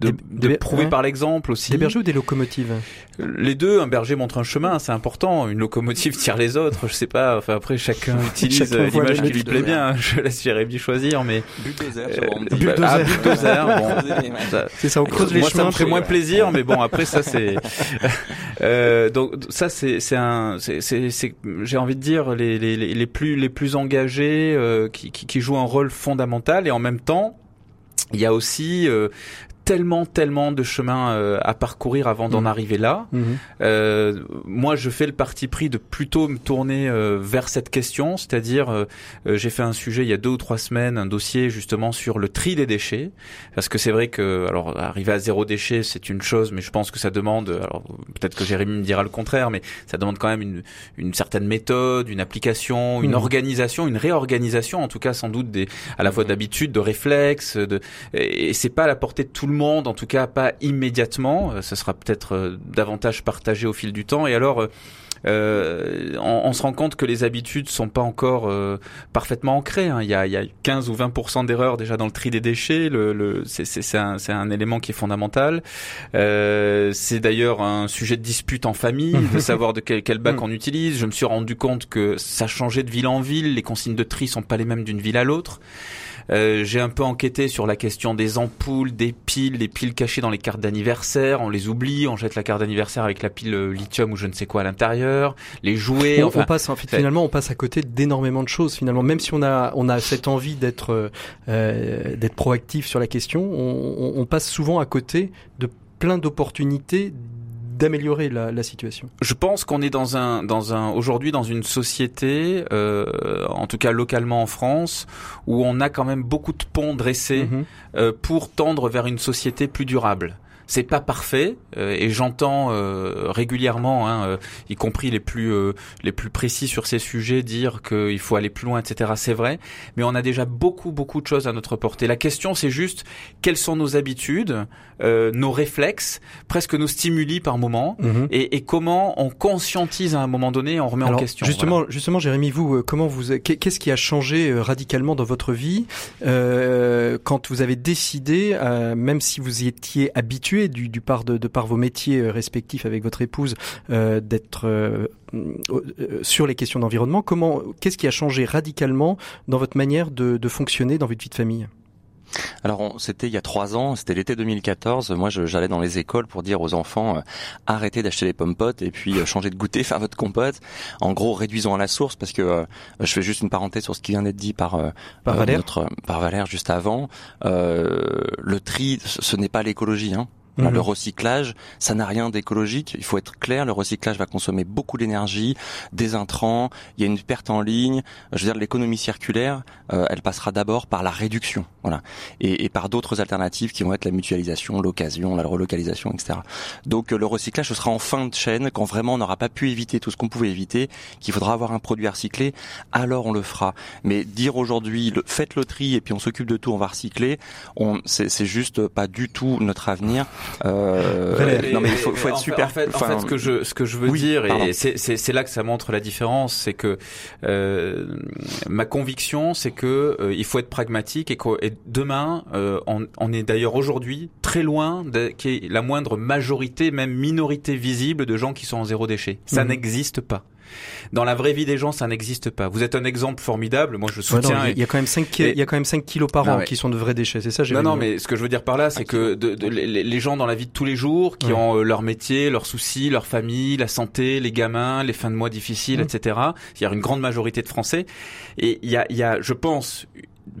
de, de prouver par l'exemple aussi. Des bergers ou des locomotives? Les deux. Un berger montre un chemin, c'est important. Une locomotive [LAUGHS] tire les autres. Je sais pas. Enfin après, chacun [LAUGHS] utilise l'image qui lui plaît bien. [LAUGHS] Je laisse Jérémy choisir, mais bulldozer. Euh, bulldozer. Ah, bulldozer. bon, c'est ça. On creuse les moi, chemins. ça me fait moins plaisir, mais bon après ça c'est. euh, donc ça c'est c'est un c'est c'est j'ai envie de dire les les les plus les plus engagés euh, qui, jouent un rôle fondamental. Et en même temps il y a aussi euh, tellement, tellement de chemin euh, à parcourir avant d'en mmh. arriver là. Mmh. Euh, moi, je fais le parti pris de plutôt me tourner euh, vers cette question, c'est-à-dire euh, euh, j'ai fait un sujet il y a deux ou trois semaines, un dossier justement sur le tri des déchets, parce que c'est vrai que alors arriver à zéro déchet c'est une chose, mais je pense que ça demande, alors peut-être que Jérémy me dira le contraire, mais ça demande quand même une, une certaine méthode, une application, une mmh. organisation, une réorganisation, en tout cas sans doute des à la fois d'habitude, de réflexes, de et c'est pas à la portée de tout le monde, en tout cas pas immédiatement. Euh, ça sera peut-être euh, davantage partagé au fil du temps. Et alors, euh, on, on, se rend compte que les habitudes sont pas encore euh, parfaitement ancrées. Hein. Il, y a, il y a 15 ou 20 d'erreurs déjà dans le tri des déchets. Le, le c'est un, un, élément qui est fondamental. Euh, c'est d'ailleurs un sujet de dispute en famille, de [LAUGHS] savoir de quel, quel bac mm. on utilise. Je me suis rendu compte que ça changeait de ville en ville. Les consignes de tri sont pas les mêmes d'une ville à l'autre. Euh, j'ai un peu enquêté sur la question des ampoules, des piles, des piles cachées dans les cartes d'anniversaire. On les oublie, on jette la carte d'anniversaire avec la pile euh, lithium ou je ne sais quoi à l'intérieur. Les jouets. On, enfin, on passe en fait, finalement, on passe à côté d'énormément de choses. Finalement, même si on a on a cette envie d'être euh, d'être proactif sur la question, on, on passe souvent à côté de plein d'opportunités d'améliorer la, la, situation Je pense qu'on est dans un, dans un, aujourd'hui dans une société, euh, en tout cas localement en France, où on a quand même beaucoup de ponts dressés mm-hmm. euh, pour tendre vers une société plus durable c'est pas parfait euh, et j'entends euh, régulièrement, hein, euh, y compris les plus les plus précis sur ces sujets, dire qu'il faut aller plus loin, etc. C'est vrai, mais on a déjà beaucoup beaucoup de choses à notre portée. La question, c'est juste quelles sont nos habitudes, nos réflexes, presque nos stimuli par moment, mhm. et, et, comment on conscientise à un moment donné, on remet en question. Justement, justement, Jérémy, vous, comment vous, qu'est-ce qui a changé radicalement dans votre vie quand vous avez décidé, même si vous y étiez habitué du, du par de, de, par vos métiers euh, respectifs avec votre épouse euh, d'être euh, sur les questions d'environnement. Comment, qu'est-ce qui a changé radicalement dans votre manière de, de fonctionner dans votre vie de famille? Alors c'était il y a trois ans, c'était l'été 2014. Moi, j'allais dans les écoles pour dire aux enfants arrêtez d'acheter les pommes potes et puis changez de goûter, [LAUGHS] faire votre compote. En gros, réduisons à la source parce que je fais juste une parenthèse sur ce qui vient d'être dit par par Valère, notre, par Valère juste avant. le tri, ce n'est pas l'écologie. Hein. Le mhm. recyclage, ça n'a rien d'écologique. Il faut être clair. Le recyclage va consommer beaucoup d'énergie, des intrants. Il y a une perte en ligne. Je veux dire, l'économie circulaire, euh, elle passera d'abord par la réduction, voilà, et, et par d'autres alternatives qui vont être la mutualisation, l'occasion, la relocalisation, etc. Donc euh, le recyclage, ce sera en fin de chaîne quand vraiment on n'aura pas pu éviter tout ce qu'on pouvait éviter, qu'il faudra avoir un produit à recycler. Alors on le fera. Mais dire aujourd'hui, faites le tri et puis on s'occupe de tout, on va recycler, on, c'est juste pas du tout notre avenir. Euh, non mais il faut, faut être super. En fait, en fait, ce que je ce que je veux dire et c'est là que ça montre la différence, c'est que euh, ma conviction, c'est que euh, il faut être pragmatique et, et demain, euh, on, on, est d'ailleurs aujourd'hui très loin de qu'il y ait la moindre majorité, même minorité visible de gens qui sont en zéro déchet. Ça mhm. n'existe pas. Dans la vraie vie des gens, ça n'existe pas. Vous êtes un exemple formidable. Moi, je soutiens. il y a quand même 5 il y a quand même 5 kilos par an qui sont de vrais déchets. C'est ça. Non, non, mais ce que je veux dire par là, c'est que de, les gens dans la vie de tous les jours, qui ont euh, leur métier, leurs soucis, leur famille, la santé, les gamins, les fins de mois difficiles, etc. Il y a une grande majorité de Français. Et il y a, il y a, je pense,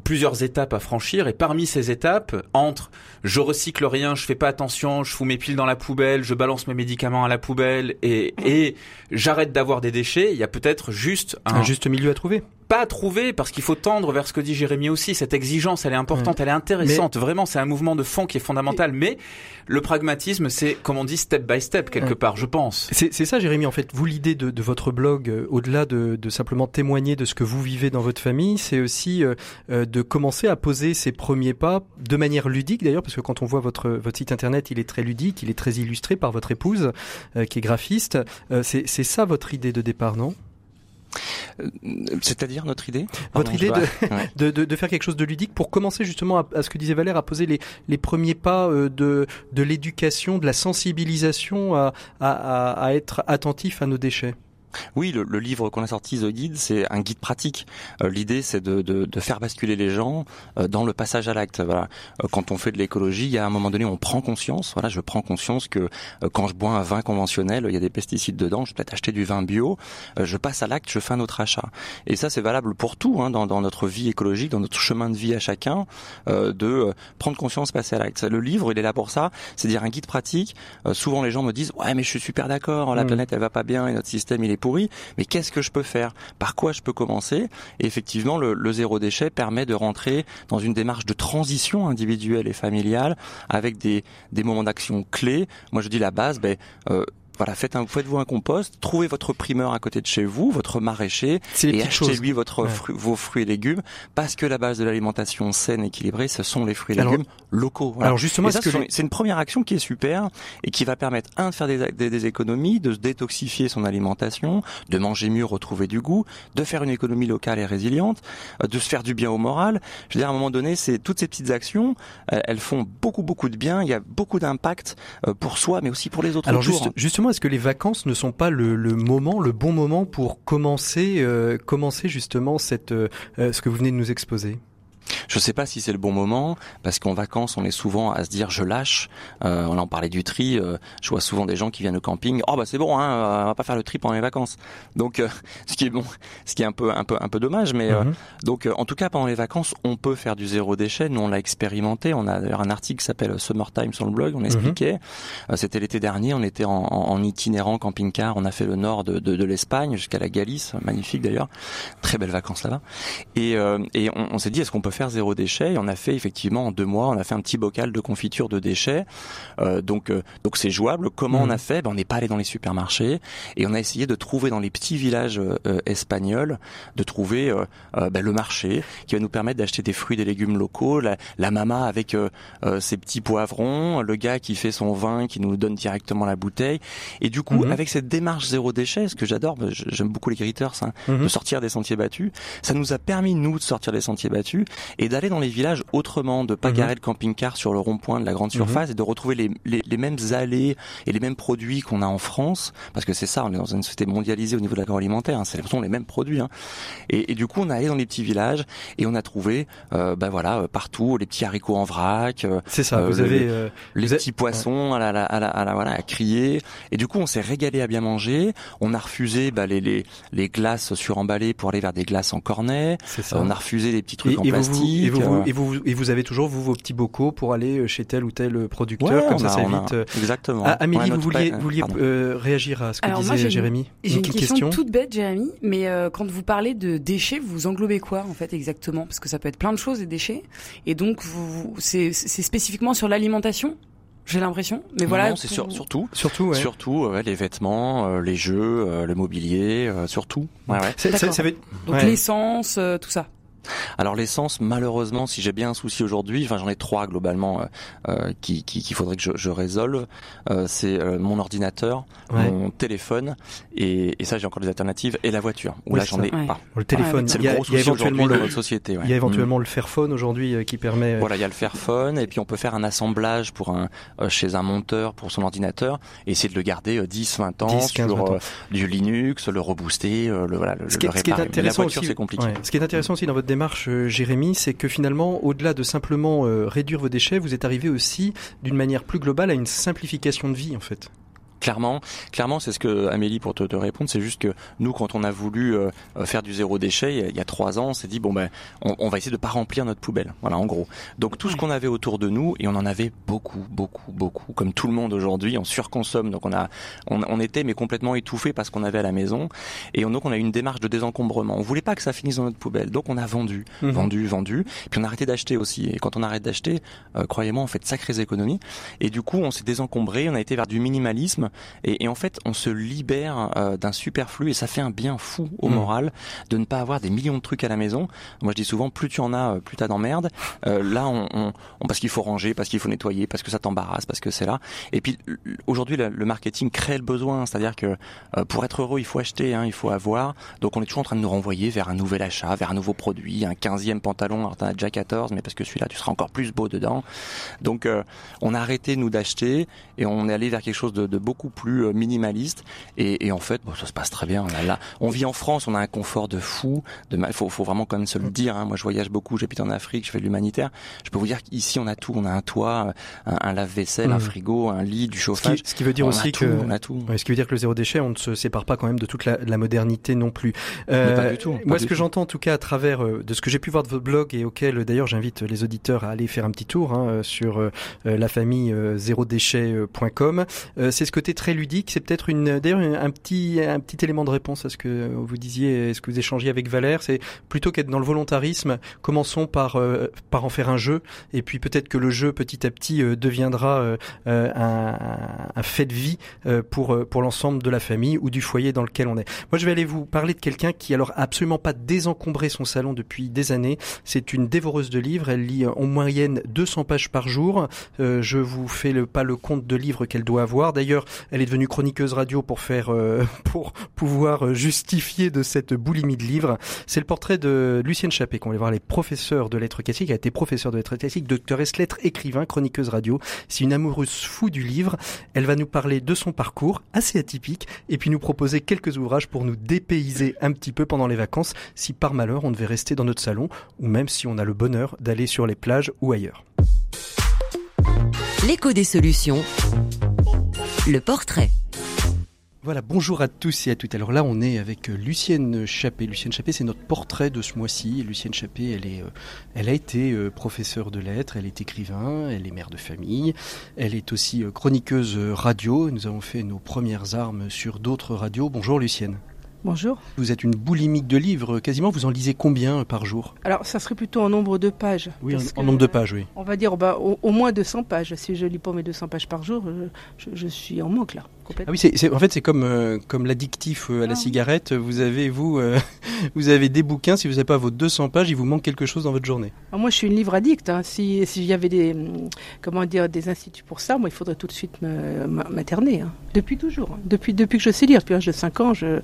plusieurs étapes à franchir et parmi ces étapes entre je recycle rien, je fais pas attention, je fous mes piles dans la poubelle, je balance mes médicaments à la poubelle et, et j'arrête d'avoir des déchets, il y a peut-être juste un, juste milieu à trouver pas à trouver parce qu'il faut tendre vers ce que dit Jérémy aussi. Cette exigence, elle est importante, elle est intéressante. Vraiment, c'est un mouvement de fond qui est fondamental. Mais le pragmatisme, c'est, comme on dit, step by step quelque part, je pense. C'est ça, Jérémy. En fait, vous l'idée de, de, votre blog, euh, au-delà de, de, simplement témoigner de ce que vous vivez dans votre famille, c'est aussi euh, euh, de commencer à poser ses premiers pas de manière ludique d'ailleurs, parce que quand on voit votre votre site internet, il est très ludique, il est très illustré par votre épouse qui est graphiste. c'est ça votre idée de départ, non? euh, c'est-à-dire notre idée? Votre idée [LAUGHS] de, de, de, faire quelque chose de ludique pour commencer justement à, ce que disait Valère, à poser les, les premiers pas euh, de, de l'éducation, de la sensibilisation à, à, à être attentif à nos déchets. Oui, le, le livre qu'on a sorti, The Guide, c'est un guide pratique. Euh, l'idée, c'est de, de, de, faire basculer les gens euh, dans le passage à l'acte. Voilà. Euh, quand on fait de l'écologie, il y a un moment donné, on prend conscience. Voilà, je prends conscience que quand je bois un vin conventionnel, il y a des pesticides dedans. Je vais peut-être acheter du vin bio. je passe à l'acte, je fais un autre achat. Et ça, c'est valable pour tout, hein, dans, dans, notre vie écologique, dans notre chemin de vie à chacun, de prendre conscience, passer à l'acte. Le livre, il est là pour ça. C'est dire un guide pratique. souvent, les gens me disent, ouais, mais je suis super d'accord. La mmh. planète, elle va pas bien et notre système, il est mais qu'est-ce que je peux faire? Par quoi je peux commencer? Effectivement, le, zéro déchet permet de rentrer dans une démarche de transition individuelle et familiale avec des, des moments d'action clés. Moi, je dis la base, ben, euh, Voilà, faites un, faites-vous un compost, trouvez votre primeur à côté de chez vous, votre maraîcher, et achetez-lui votre vos fruits et légumes, parce que la base de l'alimentation saine, équilibrée, ce sont les fruits et légumes locaux. Voilà. Alors justement, c'est une première action qui est super et qui va permettre un de faire des, des, des, économies, de se détoxifier son alimentation, de manger mieux, retrouver du goût, de faire une économie locale et résiliente, euh, de se faire du bien au moral. Je veux dire, à un moment donné, c'est toutes ces petites actions, euh, elles font beaucoup beaucoup de bien. Il y a beaucoup d'impact euh, pour soi, mais aussi pour les autres. Alors justement, est-ce que les vacances ne sont pas le, moment, le bon moment pour commencer, euh, commencer justement cette, euh, ce que vous venez de nous exposer? Je ne sais pas si c'est le bon moment parce qu'en vacances on est souvent à se dire je lâche. Euh, on en parlait du tri. Euh, je vois souvent des gens qui viennent au camping. Oh bah c'est bon, hein, on va pas faire le tri pendant les vacances. Donc euh, [LAUGHS] ce qui est bon, ce qui est un peu un peu un peu dommage, mais euh, mhm. donc en tout cas pendant les vacances on peut faire du zéro déchet. Nous on l'a expérimenté. On a d'ailleurs un article qui s'appelle Summertime sur le blog. On expliquait. C'était l'été dernier. On était en, en, itinérant camping-car. On a fait le nord de, de, de l'Espagne jusqu'à la Galice, magnifique d'ailleurs. Très belles vacances là-bas. Et, et on, on s'est dit est-ce qu'on peut faire zéro déchet. Et on a fait effectivement en deux mois, on a fait un petit bocal de confiture de déchets. Euh, donc euh, donc c'est jouable. Comment on a mmh. fait? Ben, On n'est pas allé dans les supermarchés et on a essayé de trouver dans les petits villages euh, espagnols, de trouver ben, le marché qui va nous permettre d'acheter des fruits, des légumes locaux, la, la mama avec ses petits poivrons, le gars qui fait son vin, qui nous donne directement la bouteille. Et du coup, mmh. avec cette démarche zéro déchet, ce que j'adore, ben, j'aime beaucoup les gritters, hein, mmh. de sortir des sentiers battus, ça nous a permis nous de sortir des sentiers battus et d'aller dans les villages autrement, de pas mhm. garer le camping-car sur le rond-point de la grande mhm. surface et de retrouver les, les, les, mêmes allées et les mêmes produits qu'on a en France, parce que c'est ça, on est dans une société mondialisée au niveau de l'agroalimentaire, hein, c'est les mêmes produits. Hein. Et, et, du coup, on est allé dans les petits villages et on a trouvé, euh, ben voilà, euh, partout les petits haricots en vrac. Euh, c'est ça. vous avez les petits poissons à, la, à, la, à, la, voilà à crier. Et du coup, on s'est régalé à bien manger. On a refusé bah, les, les, les glaces suremballées pour aller vers des glaces en cornet. Ça. on a refusé les petits trucs en plastique et, vous, et vous avez toujours vous vos petits bocaux pour aller euh, chez tel ou tel producteur, comme ça, ça évite. Euh, exactement. Ah, Amélie, vous vouliez, vouliez euh, réagir à ce que disait Jérémy? J'ai une, question, toute bête, Jérémy, mais quand vous parlez de déchets, vous englobez quoi en fait exactement? Parce que ça peut être plein de choses des déchets, et donc vous, c'est spécifiquement sur l'alimentation j'ai l'impression. Mais voilà. c'est surtout, surtout, ouais. surtout les vêtements, les jeux, le mobilier, surtout. Ouais, ouais. Ça, ça, Donc l'essence, tout ça. Alors l'essence, malheureusement, si j'ai bien un souci aujourd'hui, enfin j'en ai trois globalement euh, euh qu'il qui, qui faudrait que je, je résolve. Euh, c'est euh, mon ordinateur, mon téléphone et, et ça j'ai encore des alternatives et la voiture. Où là j'en ai pas. Le téléphone, y, a, y a éventuellement le, société. Il y a éventuellement le Fairphone aujourd'hui qui permet. Voilà, il y a le Fairphone et puis on peut faire un assemblage pour un chez un monteur pour son ordinateur et essayer de le garder 10, 20 ans 10, 15, sur 20 ans. du Linux, le rebooster, le voilà, le, ce qui, le réparer. Ce qui est intéressant la voiture c'est compliqué. Ce qui est intéressant aussi dans votre démarche, euh, Jérémy, c'est que finalement, au-delà de simplement euh, réduire vos déchets, vous êtes arrivé aussi, d'une manière plus globale, à une simplification de vie, en fait. Clairement, clairement, c'est ce que Amélie pour te, te répondre, c'est juste que nous, quand on a voulu euh, faire du zéro déchet il y a trois ans, on s'est dit bon ben, on, on, va essayer de pas remplir notre poubelle. Voilà, en gros. Donc tout ce qu'on avait autour de nous, et on en avait beaucoup, beaucoup, beaucoup, comme tout le monde aujourd'hui, on surconsomme. Donc on a, on, on était mais complètement étouffé parce qu'on avait à la maison, et donc on a eu une démarche de désencombrement. On voulait pas que ça finisse dans notre poubelle, donc on a vendu, mhm. vendu, vendu, puis on a arrêté d'acheter aussi. Et quand on arrête d'acheter, euh, croyez-moi, on fait de sacrées économies. Et du coup, on s'est désencombré, on a été vers du minimalisme et, et en fait, on se libère euh, d'un superflu et ça fait un bien fou au mmh. moral de ne pas avoir des millions de trucs à la maison. Moi, je dis souvent, plus tu en as, euh, plus t'as d'emmerde. Euh, là, on, on, on, parce qu'il faut ranger, parce qu'il faut nettoyer, parce que ça t'embarrasse, parce que c'est là. Et puis, aujourd'hui, le, marketing crée le besoin, c'est-à-dire que euh, pour être heureux, il faut acheter, hein, il faut avoir. Donc, on est toujours en train de nous renvoyer vers un nouvel achat, vers un nouveau produit, un 15e pantalon. Alors, t'en as déjà 14, mais parce que celui-là, tu seras encore plus beau dedans. Donc, on a arrêté nous d'acheter et on est allé vers quelque chose de, de beaucoup plus euh, minimaliste. Et, et en fait, bon, ça se passe très bien. Là, là, on vit en France, on a un confort de fou. De il faut, faut vraiment quand même se le dire. Hein. Moi, je voyage beaucoup, j'habite en Afrique, je fais de l'humanitaire. Je peux vous dire qu'ici, on a tout. On a un toit, un, un lave-vaisselle, un mmh. frigo, un lit, du chauffage. Ce qui, ce qui veut dire aussi que on a tout. ce qui veut dire que le zéro déchet, on ne se sépare pas quand même de toute la, la modernité non plus. Euh, pas du tout. moi, ce que j'entends en tout cas à travers euh, de ce que j'ai pu voir de votre blog et auquel d'ailleurs j'invite les auditeurs à aller faire un petit tour hein, sur euh, la famille zérodéchet.com, c'est ce, que côté très ludique. C'est peut-être d'ailleurs, un petit, un petit élément de réponse à ce que vous disiez, ce que vous échangez avec Valère. C'est plutôt qu'être dans le volontarisme, commençons par, euh, par en faire un jeu, et puis peut-être que le jeu, petit à petit, euh, deviendra euh, un, un, fait de vie pour, pour l'ensemble de la famille ou du foyer dans lequel on est. Moi, je vais aller vous parler de quelqu'un qui, alors, absolument pas désencombré son salon depuis des années. C'est une dévoreuse de livres. Elle lit en moyenne 200 pages par jour. je vous fais le, pas le compte de livres qu'elle doit avoir. D'ailleurs, elle est devenue chroniqueuse radio pour faire, [LAUGHS] pour pouvoir justifier de cette boulimie de livres. C'est le portrait de Lucienne Chappé, qu'on va voir les professeurs de lettres classiques. Elle a été professeure de lettres classiques, doctoresse lettres, écrivain, chroniqueuse radio. C'est une amoureuse fou du livre. Elle va nous parler de son parcours, assez atypique, et puis nous proposer quelques ouvrages pour nous dépayser un petit peu pendant les vacances, si par malheur on devait rester dans notre salon, ou même si on a le bonheur d'aller sur les plages ou ailleurs. L'écho des solutions. Le portrait. Voilà, bonjour à tous et à toutes. Alors là, on est avec euh, Lucienne Chappé. Lucienne Chappé, c'est notre portrait de ce mois-ci. Lucienne Chappé, elle, est, euh, elle a été euh, professeure de lettres, elle est écrivain, elle est mère de famille, elle est aussi chroniqueuse radio. Nous avons fait nos premières armes sur d'autres radios. Bonjour Lucienne. Bonjour. Vous êtes une boulimique de livres, quasiment. Vous en lisez combien par jour? Alors, ça serait plutôt en nombre de pages. Oui, en, nombre de pages, oui. On va dire bah, au, moins 200 pages. Si je lis pas mes 200 pages par jour, je, suis en manque là. Ah oui, c'est, en fait, c'est comme, euh, comme l'addictif euh, à la ah cigarette. Vous avez, vous, euh, [LAUGHS] vous avez des bouquins. Si vous n'avez pas vos 200 pages, il vous manque quelque chose dans votre journée. Moi, je suis une livre addict. Hein. Si S'il y avait des, hum, comment dire, des instituts pour ça, moi, il faudrait tout de suite materner. Hein. Depuis toujours. Hein. Depuis, depuis que je sais lire, depuis l'âge de 5 ans, je,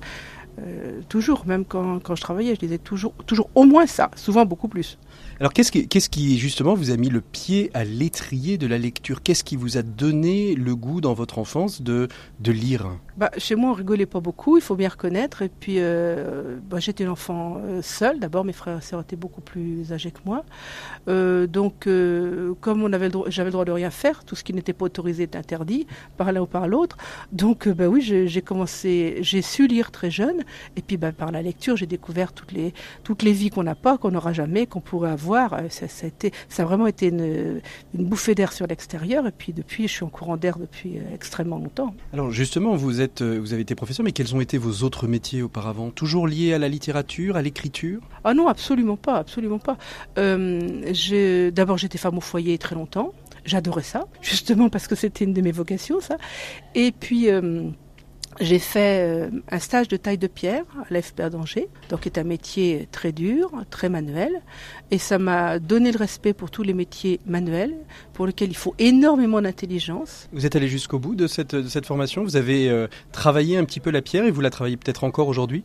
toujours, même quand, quand, je travaillais, je disais toujours, toujours au moins ça, souvent beaucoup plus. Alors qu'est-ce qui, justement vous a mis le pied à l'étrier de la lecture? Qu'est-ce qui vous a donné le goût dans votre enfance de, lire? Bah, Chez moi, on rigolait pas beaucoup, il faut bien reconnaître. Et puis, euh, bah, j'étais l'enfant euh, seul. D'abord, mes frères et sœurs étaient beaucoup plus âgés que moi. Euh, donc, comme on avait j'avais le droit de rien faire, tout ce qui n'était pas autorisé est interdit, par l'un ou par l'autre. Donc, bah, oui, j'ai commencé, j'ai su lire très jeune. Et puis, bah, par la lecture, j'ai découvert toutes les, toutes les vies qu'on n'a pas, qu'on n'aura jamais, qu'on pourrait avoir. Ça, ça, a été, ça a vraiment été une, une bouffée d'air sur l'extérieur. Et puis, depuis, je suis en courant d'air depuis extrêmement longtemps. Alors, justement, vous euh, vous avez été professeur, mais quels ont été vos autres métiers auparavant? Toujours liés à la littérature, à l'écriture? Ah non, absolument pas, absolument pas. Euh, d'abord, j'étais femme au foyer très longtemps. J'adorais ça, [LAUGHS] justement parce que c'était une de mes vocations, ça. Et puis. Euh, j'ai fait un stage de taille de pierre à l'EFPR d'Angers, donc qui est un métier très dur, très manuel, et ça m'a donné le respect pour tous les métiers manuels, pour lesquels il faut énormément d'intelligence. Vous êtes allé jusqu'au bout de cette, de cette formation Vous avez euh, travaillé un petit peu la pierre et vous la travaillez peut-être encore aujourd'hui?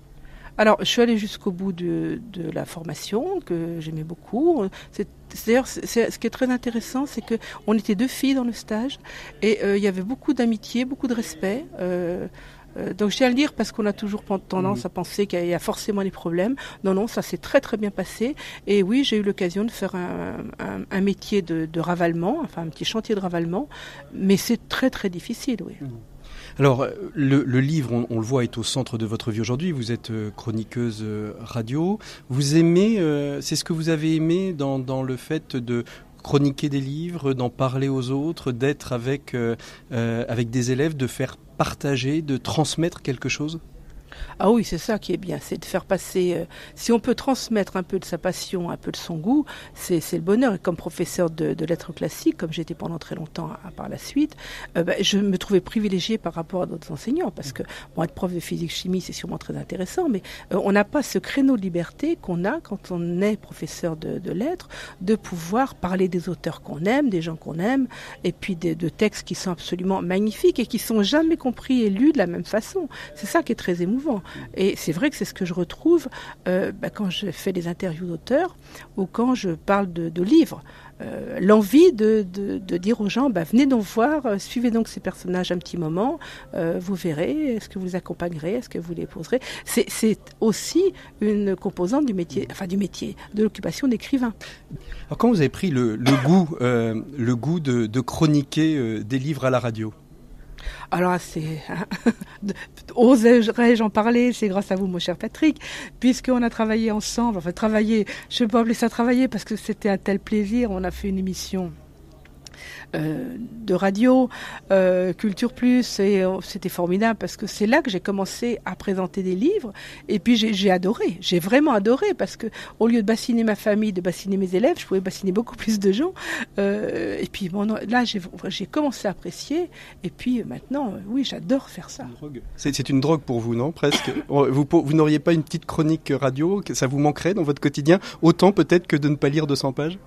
Alors, je suis allée jusqu'au bout de, de, la formation que j'aimais beaucoup. D'ailleurs, ce qui est très intéressant, c'est que on était deux filles dans le stage et euh, il y avait beaucoup d'amitié, beaucoup de respect. Euh, euh, donc je tiens à le dire parce qu'on a toujours tendance à penser qu'il y a forcément des problèmes. Non, non, ça s'est très très bien passé. Et oui, j'ai eu l'occasion de faire un, métier de, ravalement, enfin un petit chantier de ravalement, mais c'est très très difficile, oui. Mmh. Alors, le, livre, on, le voit, est au centre de votre vie aujourd'hui. Vous êtes euh, chroniqueuse euh, radio. Vous aimez, c'est ce que vous avez aimé dans, dans, le fait de chroniquer des livres, d'en parler aux autres, d'être avec, avec des élèves, de faire partager, de transmettre quelque chose? Ah oui, c'est ça qui est bien, c'est de faire passer. Euh, si on peut transmettre un peu de sa passion, un peu de son goût, c'est le bonheur. Et comme professeur de, lettres classiques, comme j'étais pendant très longtemps à, par la suite, euh, bah, je me trouvais privilégiée par rapport à d'autres enseignants parce que bon, être prof de physique chimie, c'est sûrement très intéressant, mais euh, on n'a pas ce créneau de liberté qu'on a quand on est professeur de, lettres, de pouvoir parler des auteurs qu'on aime, des gens qu'on aime, et puis de, de textes qui sont absolument magnifiques et qui sont jamais compris et lus de la même façon. C'est ça qui est très émouvant. Et c'est vrai que c'est ce que je retrouve euh, bah, quand je fais des interviews d'auteurs ou quand je parle de, livres. Euh, l'envie de, dire aux gens, bah, venez donc voir, euh, suivez donc ces personnages un petit moment, vous verrez, est-ce que vous les accompagnerez, est-ce que vous les poserez. C'est aussi une composante du métier, enfin du métier, de l'occupation d'écrivain. Alors quand vous avez pris le, goût, le goût de chroniquer des livres à la radio? Alors, c'est. [LAUGHS] Oserais-je en parler? C'est grâce à vous, mon cher Patrick, puisqu'on a travaillé ensemble. Enfin, travailler, je ne peux pas appeler ça travailler parce que c'était un tel plaisir. On a fait une émission de radio, Culture Plus, et c'était formidable parce que c'est là que j'ai commencé à présenter des livres. Et puis j'ai adoré, j'ai vraiment adoré parce que au lieu de bassiner ma famille, de bassiner mes élèves, je pouvais bassiner beaucoup [LAUGHS] plus de gens. et puis là, j'ai commencé à apprécier. Et puis maintenant, oui, j'adore faire ça. C'est une drogue pour vous, non? Presque. [LAUGHS] vous, vous n'auriez pas une petite chronique radio? Ça vous manquerait dans votre quotidien? Autant peut-être que de ne pas lire 200 pages?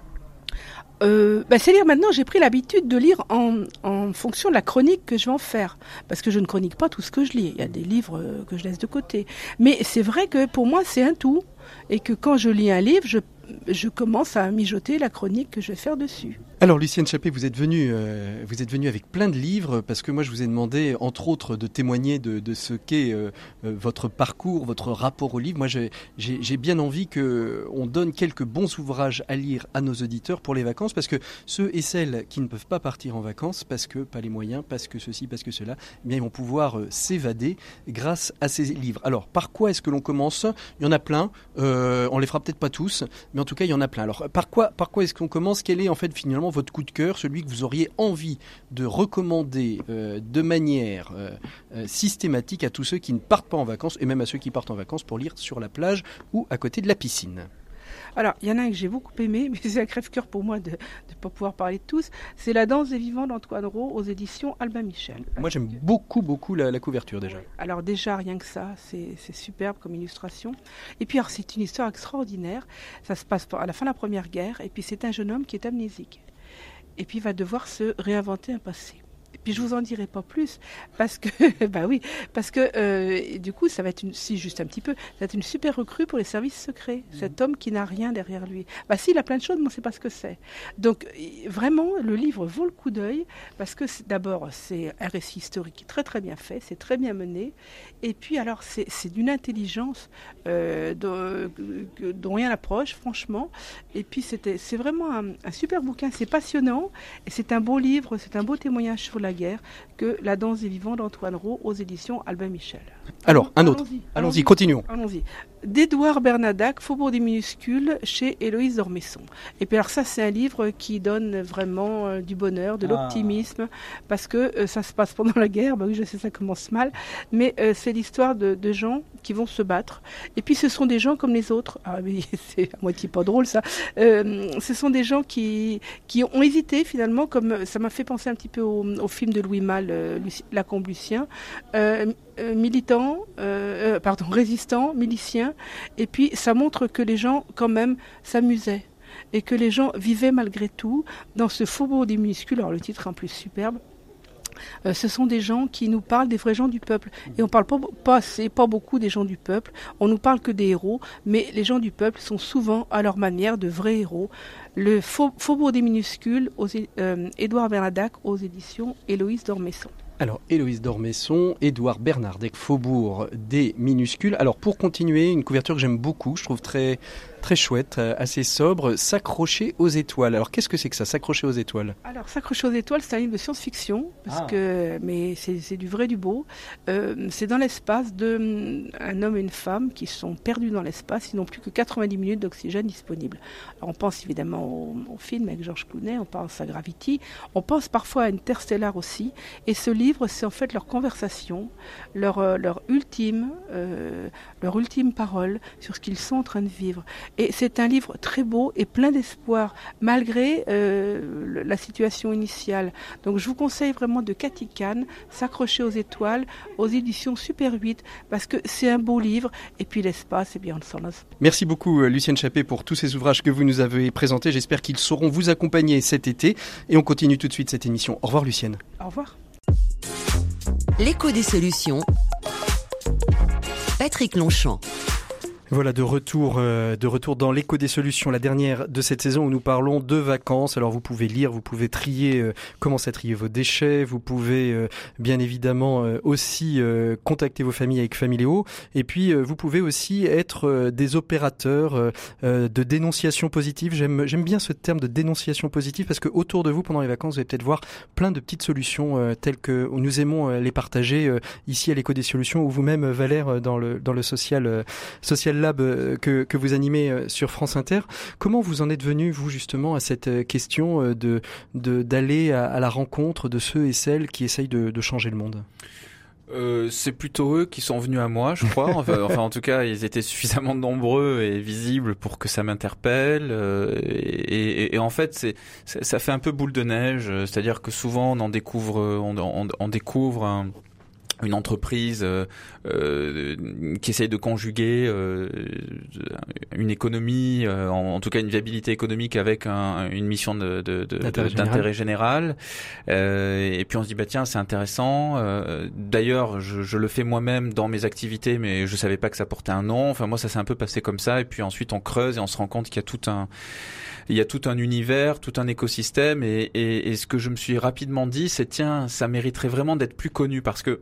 Euh, bah, c'est lire maintenant, j'ai pris l'habitude de lire en, en, fonction de la chronique que je vais en faire. Parce que je ne chronique pas tout ce que je lis. Il y a des livres euh, que je laisse de côté. Mais c'est vrai que pour moi, c'est un tout. Et que quand je lis un livre, je, je commence à mijoter la chronique que je vais faire dessus. Alors Lucienne Chappé, vous êtes venue, euh, vous êtes venue avec plein de livres parce que moi je vous ai demandé, entre autres, de témoigner de, de ce qu'est euh, euh, votre parcours, votre rapport au livre. Moi j'ai bien envie que on donne quelques bons ouvrages à lire à nos auditeurs pour les vacances parce que ceux et celles qui ne peuvent pas partir en vacances parce que pas les moyens, parce que ceci, parce que cela, eh bien ils vont pouvoir s'évader grâce à ces livres. Alors par quoi est-ce que l'on commence? Il y en a plein. on les fera peut-être pas tous, mais en tout cas il y en a plein. Alors par quoi, par quoi est-ce qu'on commence? Quel est en fait finalement votre coup de cœur, celui que vous auriez envie de recommander euh, de manière euh, euh, systématique à tous ceux qui ne partent pas en vacances et même à ceux qui partent en vacances pour lire sur la plage ou à côté de la piscine alors, il y en a un que j'ai beaucoup aimé, [LAUGHS] mais c'est un crève-cœur pour moi de ne pas pouvoir parler de tous. C'est La danse des vivants d'Antoine Rowe aux éditions Albin Michel. Moi, j'aime beaucoup, beaucoup la, couverture déjà. Alors, déjà, rien que ça, c'est superbe comme illustration. Et puis, c'est une histoire extraordinaire. Ça se passe à la fin de la Première Guerre, et puis c'est un jeune homme qui est amnésique et puis va devoir se réinventer un passé. Puis je vous en dirai pas plus parce que [LAUGHS] bah oui parce que euh, du coup ça va être une si juste un petit peu ça va être une super recrue pour les services secrets mmh. cet homme qui n'a rien derrière lui. Bah si il a plein de choses mais on ne sait pas ce que c'est. Donc vraiment le livre vaut le coup d'œil parce que d'abord c'est un récit historique très très bien fait c'est très bien mené. Et puis alors c'est d'une intelligence euh, dont, rien n'approche franchement. Et puis c'était c'est vraiment un, un super bouquin c'est passionnant et c'est un beau livre c'est un beau témoignage sur la guerre que La danse des vivants d'Antoine Rowe aux éditions Albin Michel. Alors, un autre. Allons-y, continuons. Allons-y. D'Edouard Bernadac, Faubourg des minuscules, chez Héloïse Dormesson. Et puis alors ça, c'est un livre qui donne vraiment euh, du bonheur, de ah. l'optimisme, parce que euh, ça se passe pendant la guerre. Bah oui, je sais, ça commence mal, mais euh, c'est l'histoire de, de, gens qui vont se battre. Et puis ce sont des gens comme les autres. Ah mais [LAUGHS] c'est à moitié pas drôle ça. ce sont des gens qui qui ont hésité finalement, comme ça m'a fait penser un petit peu au, au film de Louis Malle, Lacombe Lucien. Euh, militants, euh, euh, pardon, résistants, miliciens, et puis ça montre que les gens quand même s'amusaient et que les gens vivaient malgré tout dans ce faubourg des minuscules. Alors le titre en plus superbe. ce sont des gens qui nous parlent des vrais gens du peuple. Et on parle pas, assez, pas beaucoup des gens du peuple. On nous parle que des héros, mais les gens du peuple sont souvent, à leur manière, de vrais héros. Le Faubourg des minuscules, aux, Édouard Bernadac, aux éditions Héloïse Dormesson. Alors, Héloïse Dormesson, Édouard Bernardec, Faubourg des minuscules. Alors, pour continuer, une couverture que j'aime beaucoup, je trouve très, très chouette, euh, assez sobre, S'accrocher aux étoiles. Alors qu'est-ce que c'est que ça, S'accrocher aux étoiles? Alors S'accrocher aux étoiles, c'est un livre de science-fiction, parce ah. que, mais c'est du vrai, du beau. Euh, c'est dans l'espace de mm, un homme et une femme qui sont perdus dans l'espace, ils n'ont plus que 90 minutes d'oxygène disponible. Alors, on pense évidemment au, film avec Georges Clooney, on pense à Gravity, on pense parfois à Interstellar aussi, et ce livre, c'est en fait leur conversation, leur, euh, leur ultime, leur ultime parole sur ce qu'ils sont en train de vivre. Et c'est un livre très beau et plein d'espoir, malgré euh, la situation initiale. Donc je vous conseille vraiment de Cathy Kahn, S'accrocher aux étoiles, aux éditions Super 8, parce que c'est un beau livre. Et puis l'espace, eh bien, on s'en Merci beaucoup, euh, Lucienne Chappé, pour tous ces ouvrages que vous nous avez présentés. J'espère qu'ils sauront vous accompagner cet été. Et on continue tout de suite cette émission. Au revoir, Lucienne. Au revoir. L'écho des solutions. Patrick Longchamp. Voilà, de retour, euh, de retour dans l'écho des solutions, la dernière de cette saison où nous parlons de vacances. Alors vous pouvez lire, vous pouvez trier, euh, commencer à trier vos déchets, vous pouvez euh, bien évidemment aussi contacter vos familles avec Familio, et puis vous pouvez aussi être des opérateurs de dénonciation positive. J'aime, j'aime bien ce terme de dénonciation positive parce que autour de vous pendant les vacances, vous allez peut-être voir plein de petites solutions telles que nous aimons les partager ici à l'écho des solutions ou vous-même Valère dans le dans le social social Lab que, que vous animez sur France Inter. Comment vous en êtes venu, vous, justement, à cette question de d'aller à, la rencontre de ceux et celles qui essayent de, de changer le monde? Euh, c'est plutôt eux qui sont venus à moi, je crois. [LAUGHS] Enfin, en tout cas, ils étaient suffisamment nombreux et visibles pour que ça m'interpelle. Euh, et, en fait, c'est ça fait un peu boule de neige. C'est-à-dire que souvent, on en découvre, on, on découvre un une entreprise euh, euh, qui essaye de conjuguer euh, une économie, euh, en, tout cas une viabilité économique avec un, une mission de, de, d'intérêt général. Euh, et puis on se dit bah tiens c'est intéressant. D'ailleurs je, je, le fais moi-même dans mes activités, mais je savais pas que ça portait un nom. Enfin moi ça s'est un peu passé comme ça. Et puis ensuite on creuse et on se rend compte qu'il y a tout un il y a tout un univers, tout un écosystème. Et, et, et ce que je me suis rapidement dit, c'est tiens, ça mériterait vraiment d'être plus connu parce que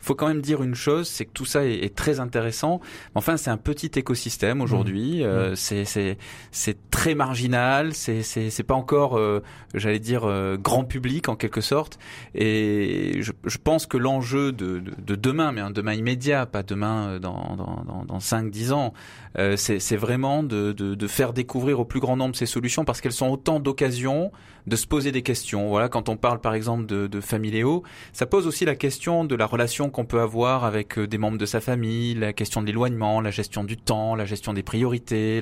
faut quand même dire une chose, c'est que tout ça est, est très intéressant. Enfin, c'est un petit écosystème aujourd'hui. Mmh. Euh, mmh. c'est c'est très marginal. C'est c'est c'est pas encore, euh, j'allais dire, euh, grand public en quelque sorte. Et je, je pense que l'enjeu de, de, de, demain, mais un demain immédiat, pas demain euh, dans dans dans, dans 5 10 ans, c'est c'est vraiment de, de de faire découvrir au plus grand nombre ces solutions parce qu'elles sont autant d'occasions de se poser des questions. Voilà, quand on parle par exemple de, de Familéo, ça pose aussi la question de la relation qu'on peut avoir avec euh, des membres de sa famille, la question de l'éloignement, la gestion du temps, la gestion des priorités.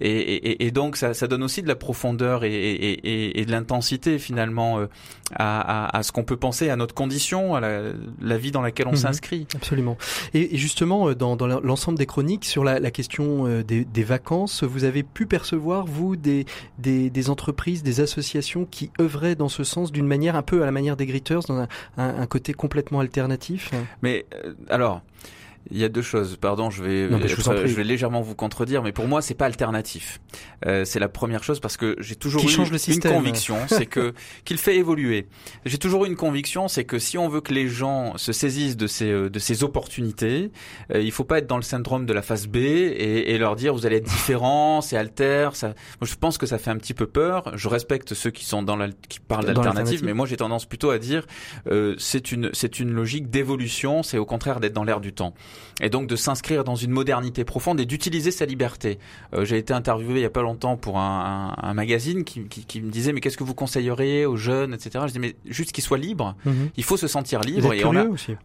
Et, et, et donc ça, ça, donne aussi de la profondeur et, et de l'intensité finalement euh, à, à, à, ce qu'on peut penser à notre condition, à la, la vie dans laquelle on mhm. s'inscrit. Absolument. Et, justement, euh, dans, dans l'ensemble des chroniques sur la, la question des, des, vacances, vous avez pu percevoir, vous, des, des, entreprises, des associations qui œuvraient dans ce sens d'une manière un peu à la manière des Gritters, dans un côté complètement alternatif? Mais euh, alors, il y a deux choses. Pardon, je vais, je, vais légèrement vous contredire, mais pour moi, c'est pas alternatif. Euh, c'est la première chose parce que j'ai toujours eu une conviction, c'est que [LAUGHS] qu'il fait évoluer. J'ai toujours eu une conviction, c'est que si on veut que les gens se saisissent de ces euh, de ces opportunités, euh, il faut pas être dans le syndrome de la phase B et, et leur dire vous allez être différent, [LAUGHS] c'est alter. Ça, moi, je pense que ça fait un petit peu peur. Je respecte ceux qui sont dans la qui parlent d'alternative, mais moi j'ai tendance plutôt à dire euh, c'est une c'est une logique d'évolution. C'est au contraire d'être dans l'air du temps et donc de s'inscrire dans une modernité profonde et d'utiliser sa liberté. Euh, J'ai été interviewé il y a pas longtemps pour un, un, un magazine qui, qui, qui, me disait mais qu'est-ce que vous conseilleriez aux jeunes, etc. Je dis mais juste qu'ils soient libres. Mhm. Il faut se sentir libre. Et, on a, aussi.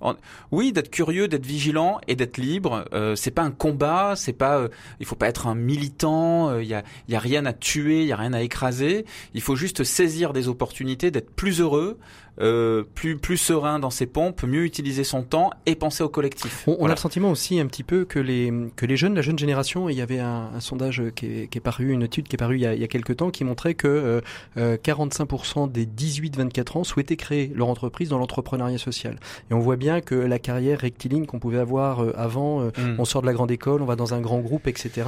oui, d'être curieux, d'être vigilant et d'être libre. Euh, c'est pas un combat, c'est pas. Euh, il faut pas être un militant. Euh, il y a, y a rien à tuer, il y a rien à écraser. Il faut juste saisir des opportunités, d'être plus heureux, euh, plus plus serein dans ses pompes, mieux utiliser son temps et penser au collectif. On, on a le sentiment aussi un petit peu que les que les jeunes, la jeune génération, il y avait un, un sondage qui est, qui est, paru, une étude qui est parue il y a, il y a quelques temps, qui montrait que euh, 45% euh, des 18-24 ans souhaitaient créer leur entreprise dans l'entrepreneuriat social. Et on voit bien que la carrière rectiligne qu'on pouvait avoir euh, avant, mm. on sort de la grande école, on va dans un grand groupe, etc.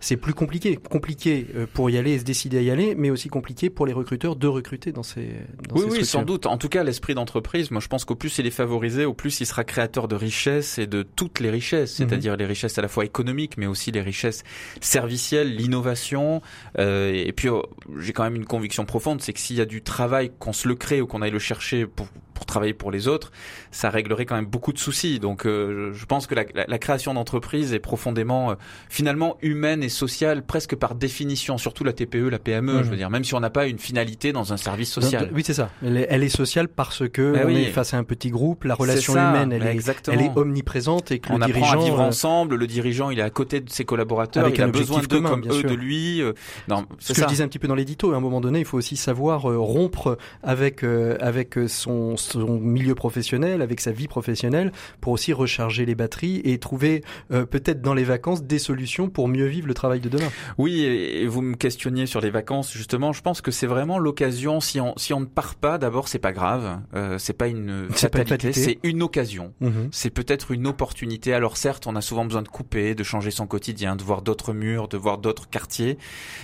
C'est plus compliqué, compliqué pour y aller et se décider à y aller, mais aussi compliqué pour les recruteurs de recruter dans ces. Dans oui, oui, sans doute. En tout cas, l'esprit d'entreprise, moi je pense qu'au plus il est favorisé, au plus il sera créateur de richesses et de toutes les richesses, mhm. c'est-à-dire les richesses à la fois économiques, mais aussi les richesses servicielles, l'innovation. Euh, et puis oh, j'ai quand même une conviction profonde, c'est que s'il y a du travail, qu'on se le crée ou qu'on aille le chercher pour, pour travailler pour les autres, ça réglerait quand même beaucoup de soucis. Donc euh, je pense que la, la, la création d'entreprise est profondément, euh, finalement humaine et sociale, presque par définition, surtout la TPE, la PME, je mhm. veux dire, même si on n'a pas une finalité dans un service social. oui, c'est ça. Elle est, elle est sociale parce que ben on est face à un petit groupe, la relation humaine, elle est, elle est, omniprésente et que on le dirigeant apprend à vivre euh, ensemble. Le dirigeant, il est à côté de ses collaborateurs, avec il a besoin d'eux comme eux de lui. Euh, non, ce que je disais un petit peu dans l'édito, à un moment donné, il faut aussi savoir euh, rompre avec avec son, son milieu professionnel, avec sa vie professionnelle, pour aussi recharger les batteries et trouver peut-être dans les vacances des solutions pour mieux vivre le travail de demain. Oui, et vous me questionniez sur les vacances justement. Je pense que c'est vraiment l'occasion. Si on si on ne part pas, d'abord c'est pas grave. Euh, c'est pas une [LAUGHS] fatalité, c'est une occasion. Mhm. C'est peut-être une opportunité. Alors certes, on a souvent besoin de couper, de changer son quotidien, de voir d'autres murs, de voir d'autres quartiers.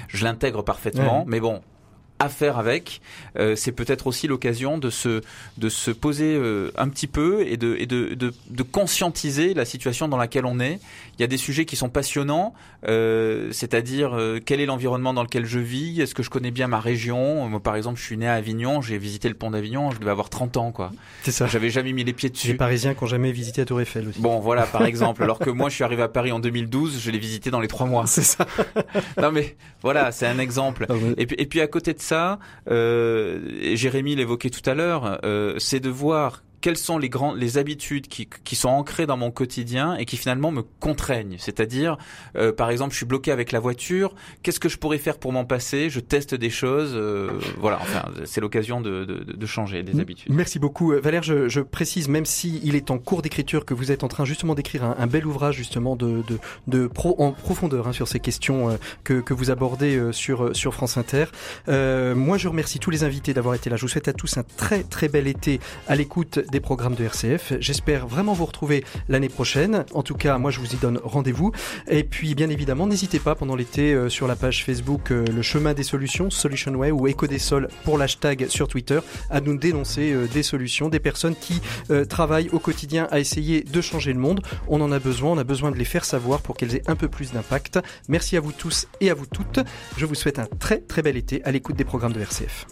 Je l'intègre parfaitement, mais bon, à faire avec, euh, c'est peut-être aussi l'occasion de se poser euh, un petit peu et de et de conscientiser la situation dans laquelle on est. Il y a des sujets qui sont passionnants, euh, c'est-à-dire euh, quel est l'environnement dans lequel je vis, est-ce que je connais bien ma région? Moi, par exemple, je suis né à Avignon, j'ai visité le pont d'Avignon, je devais avoir 30 ans, quoi. C'est ça. J'avais jamais mis les pieds dessus. Les Parisiens qui n'ont jamais visité la Tour Eiffel aussi. Bon, voilà, par [LAUGHS] exemple. Alors que moi, je suis arrivé à Paris en 2012, je l'ai visité dans les trois mois. C'est ça. [LAUGHS] non mais voilà, c'est un exemple. Ah. Et puis, et puis à côté de ça, euh, Jérémy l'évoquait tout à l'heure, euh, c'est de voir quelles sont les grandes les habitudes qui, qui sont ancrées dans mon quotidien et qui finalement me contraignent. C'est-à-dire, euh, par exemple, je suis bloqué avec la voiture. Qu'est-ce que je pourrais faire pour m'en passer? Je teste des choses. euh, voilà. Enfin, c'est l'occasion de, de, de changer des habitudes. Merci beaucoup. Euh, Valère, je, je précise, même si il est en cours d'écriture, que vous êtes en train justement d'écrire un, un bel ouvrage justement de, de, de pro, en profondeur hein, sur ces questions euh, que, que vous abordez euh, sur, sur France Inter. Euh, moi, je remercie tous les invités d'avoir été là. Je vous souhaite à tous un très très bel été à l'écoute des programmes de RCF. J'espère vraiment vous retrouver l'année prochaine. En tout cas, moi, je vous y donne rendez-vous. Et puis, bien évidemment, n'hésitez pas pendant l'été euh, sur la page Facebook euh, Le Chemin des Solutions, Solution Way ou Écho des Sols pour l'hashtag sur Twitter, à nous dénoncer euh, des solutions, des personnes qui travaillent au quotidien à essayer de changer le monde. On en a besoin, on a besoin de les faire savoir pour qu'elles aient un peu plus d'impact. Merci à vous tous et à vous toutes. Je vous souhaite un très très bel été à l'écoute des programmes de RCF.